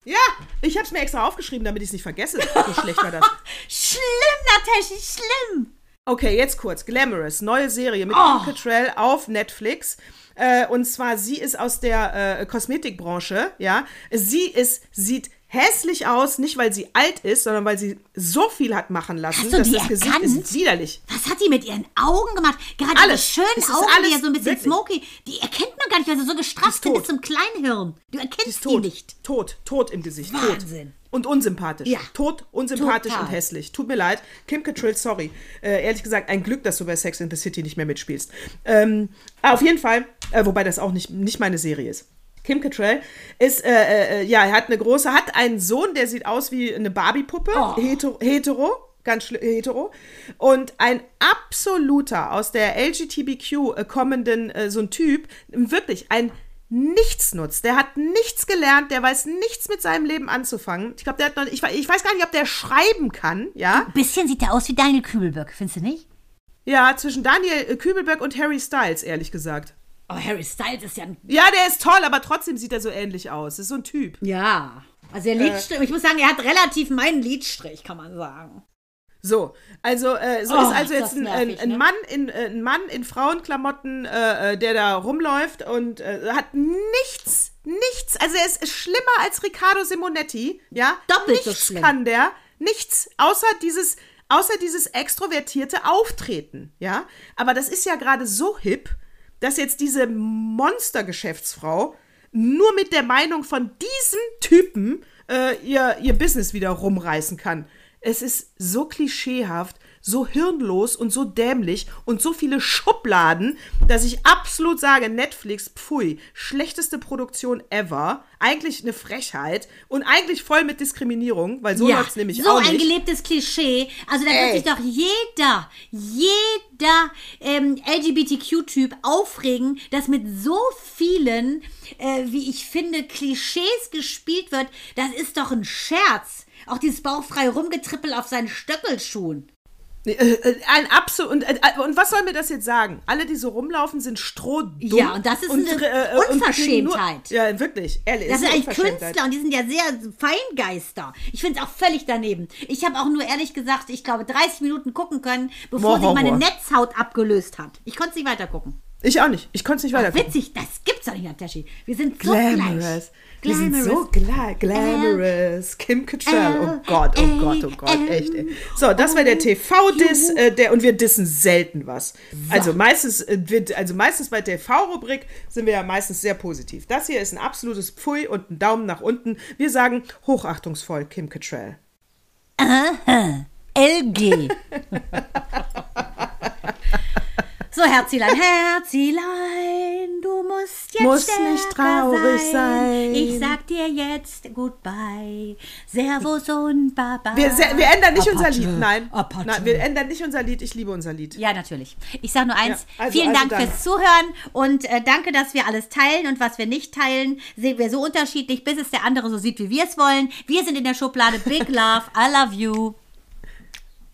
Ja, ich habe es mir extra aufgeschrieben, damit ich es nicht vergesse. So schlecht war das. Schlimm, Nataschi, schlimm. Okay, jetzt kurz. Glamorous, neue Serie mit Oh. Kim Cattrall auf Netflix. Äh, und zwar, sie ist aus der äh, Kosmetikbranche, ja. Sie ist, sieht hässlich aus, nicht weil sie alt ist, sondern weil sie so viel hat machen lassen, Hast du dass die das Gesicht erkannt? ist widerlich. Was hat die mit ihren Augen gemacht? Gerade Alles. ihre schönen Augen, die ja so ein bisschen wirklich. smoky, die erkennt man gar nicht, weil sie so gestrafft sind bis zum Kleinhirn. Du erkennst die tot. nicht. Tot, tot im Gesicht. Wahnsinn. Tot. Und unsympathisch. Ja. Tot, unsympathisch Total. und hässlich. Tut mir leid. Kim Cattrall, sorry. Äh, ehrlich gesagt, ein Glück, dass du bei Sex in the City nicht mehr mitspielst. Ähm, auf jeden Fall, äh, wobei das auch nicht, nicht meine Serie ist. Kim Cattrall ist, äh, äh, ja, er hat eine große, hat einen Sohn, der sieht aus wie eine Barbie-Puppe. Oh. Hetero, hetero, ganz hetero. Und ein absoluter aus der LGBTQ äh, kommenden, äh, so ein Typ, wirklich ein Nichtsnutz. Der hat nichts gelernt, der weiß nichts mit seinem Leben anzufangen. Ich glaube, der hat noch, ich, ich weiß gar nicht, ob der schreiben kann, ja? Bisschen sieht er aus wie Daniel Kübelberg, findest du nicht? Ja, zwischen Daniel äh, Kübelberg und Harry Styles, ehrlich gesagt. Oh, Harry Styles ist ja ein. Ja, der ist toll, aber trotzdem sieht er so ähnlich aus. ist so ein Typ. Ja. Also der Äh. Lidstrich, ich muss sagen, er hat relativ meinen Lidstrich, kann man sagen. So, also äh, so Oh, ist also das jetzt ein, nervig, ein, ein ne? Mann in äh, ein Mann in Frauenklamotten, äh, äh, der da rumläuft und äh, hat nichts, nichts. Also er ist schlimmer als Riccardo Simonetti, ja? Doppelt so nichts schlimm. kann der, nichts außer dieses außer dieses extrovertierte Auftreten, ja? Aber das ist ja gerade so hip, dass jetzt diese Monstergeschäftsfrau nur mit der Meinung von diesem Typen äh, ihr, ihr Business wieder rumreißen kann. Es ist so klischeehaft, so hirnlos und so dämlich und so viele Schubladen, dass ich absolut sage, Netflix, pfui, schlechteste Produktion ever. Eigentlich eine Frechheit und eigentlich voll mit Diskriminierung, weil so ja, läuft's nämlich so auch ein nicht. gelebtes Klischee. Also da wird sich doch jeder, jeder ähm, LGBTQ-Typ aufregen, dass mit so vielen, äh, wie ich finde, Klischees gespielt wird. Das ist doch ein Scherz. Auch dieses bauchfrei rumgetrippel auf seinen Stöckelschuhen. Äh, äh, Ein absolut. Und, äh, und was soll mir das jetzt sagen? Alle, die so rumlaufen, sind strohdumm. Ja, und das ist eine äh, und Unverschämtheit. ja, wirklich. Ehrlich. Das sind eigentlich. Künstler und die sind ja sehr Feingeister. Ich finde es auch völlig daneben. Ich habe auch nur ehrlich gesagt, ich glaube, 30 Minuten gucken können, bevor Boah, sich meine. Netzhaut abgelöst hat. Ich konnte es nicht weiter gucken. Ich auch nicht. Ich konnte es nicht weiter. Witzig, das gibt's doch nicht, Nataschi. Wir sind so Glamorous. gleich. Wir sind so gla glamorous. Kim Cattrall. Oh Gott, oh Gott, oh Gott, echt. Ey. So, das war der TV-Diss, äh, der, und wir dissen selten was. Also meistens, äh, wir, also meistens bei TV-Rubrik sind wir ja meistens sehr positiv. Das hier ist ein absolutes Pfui und ein Daumen nach unten. Wir sagen hochachtungsvoll Kim Cattrall. LG. so, Herzilein, Herzilein, du musst jetzt Musst nicht traurig sein. Ich sag dir jetzt Goodbye. Servus und Baba. Wir, se- wir ändern nicht unser Apache. Lied, nein. Apache. nein. Wir ändern nicht unser Lied. Ich liebe unser Lied. Ja, natürlich. Ich sage nur eins. Ja, also- Vielen also Dank dann. fürs Zuhören und äh, danke, dass wir alles teilen und was wir nicht teilen, sehen wir so unterschiedlich, bis es der andere so sieht, wie wir es wollen. Wir sind in der Schublade Big Love, I love you.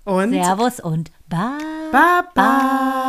Und Servus und Bye. Bye bye.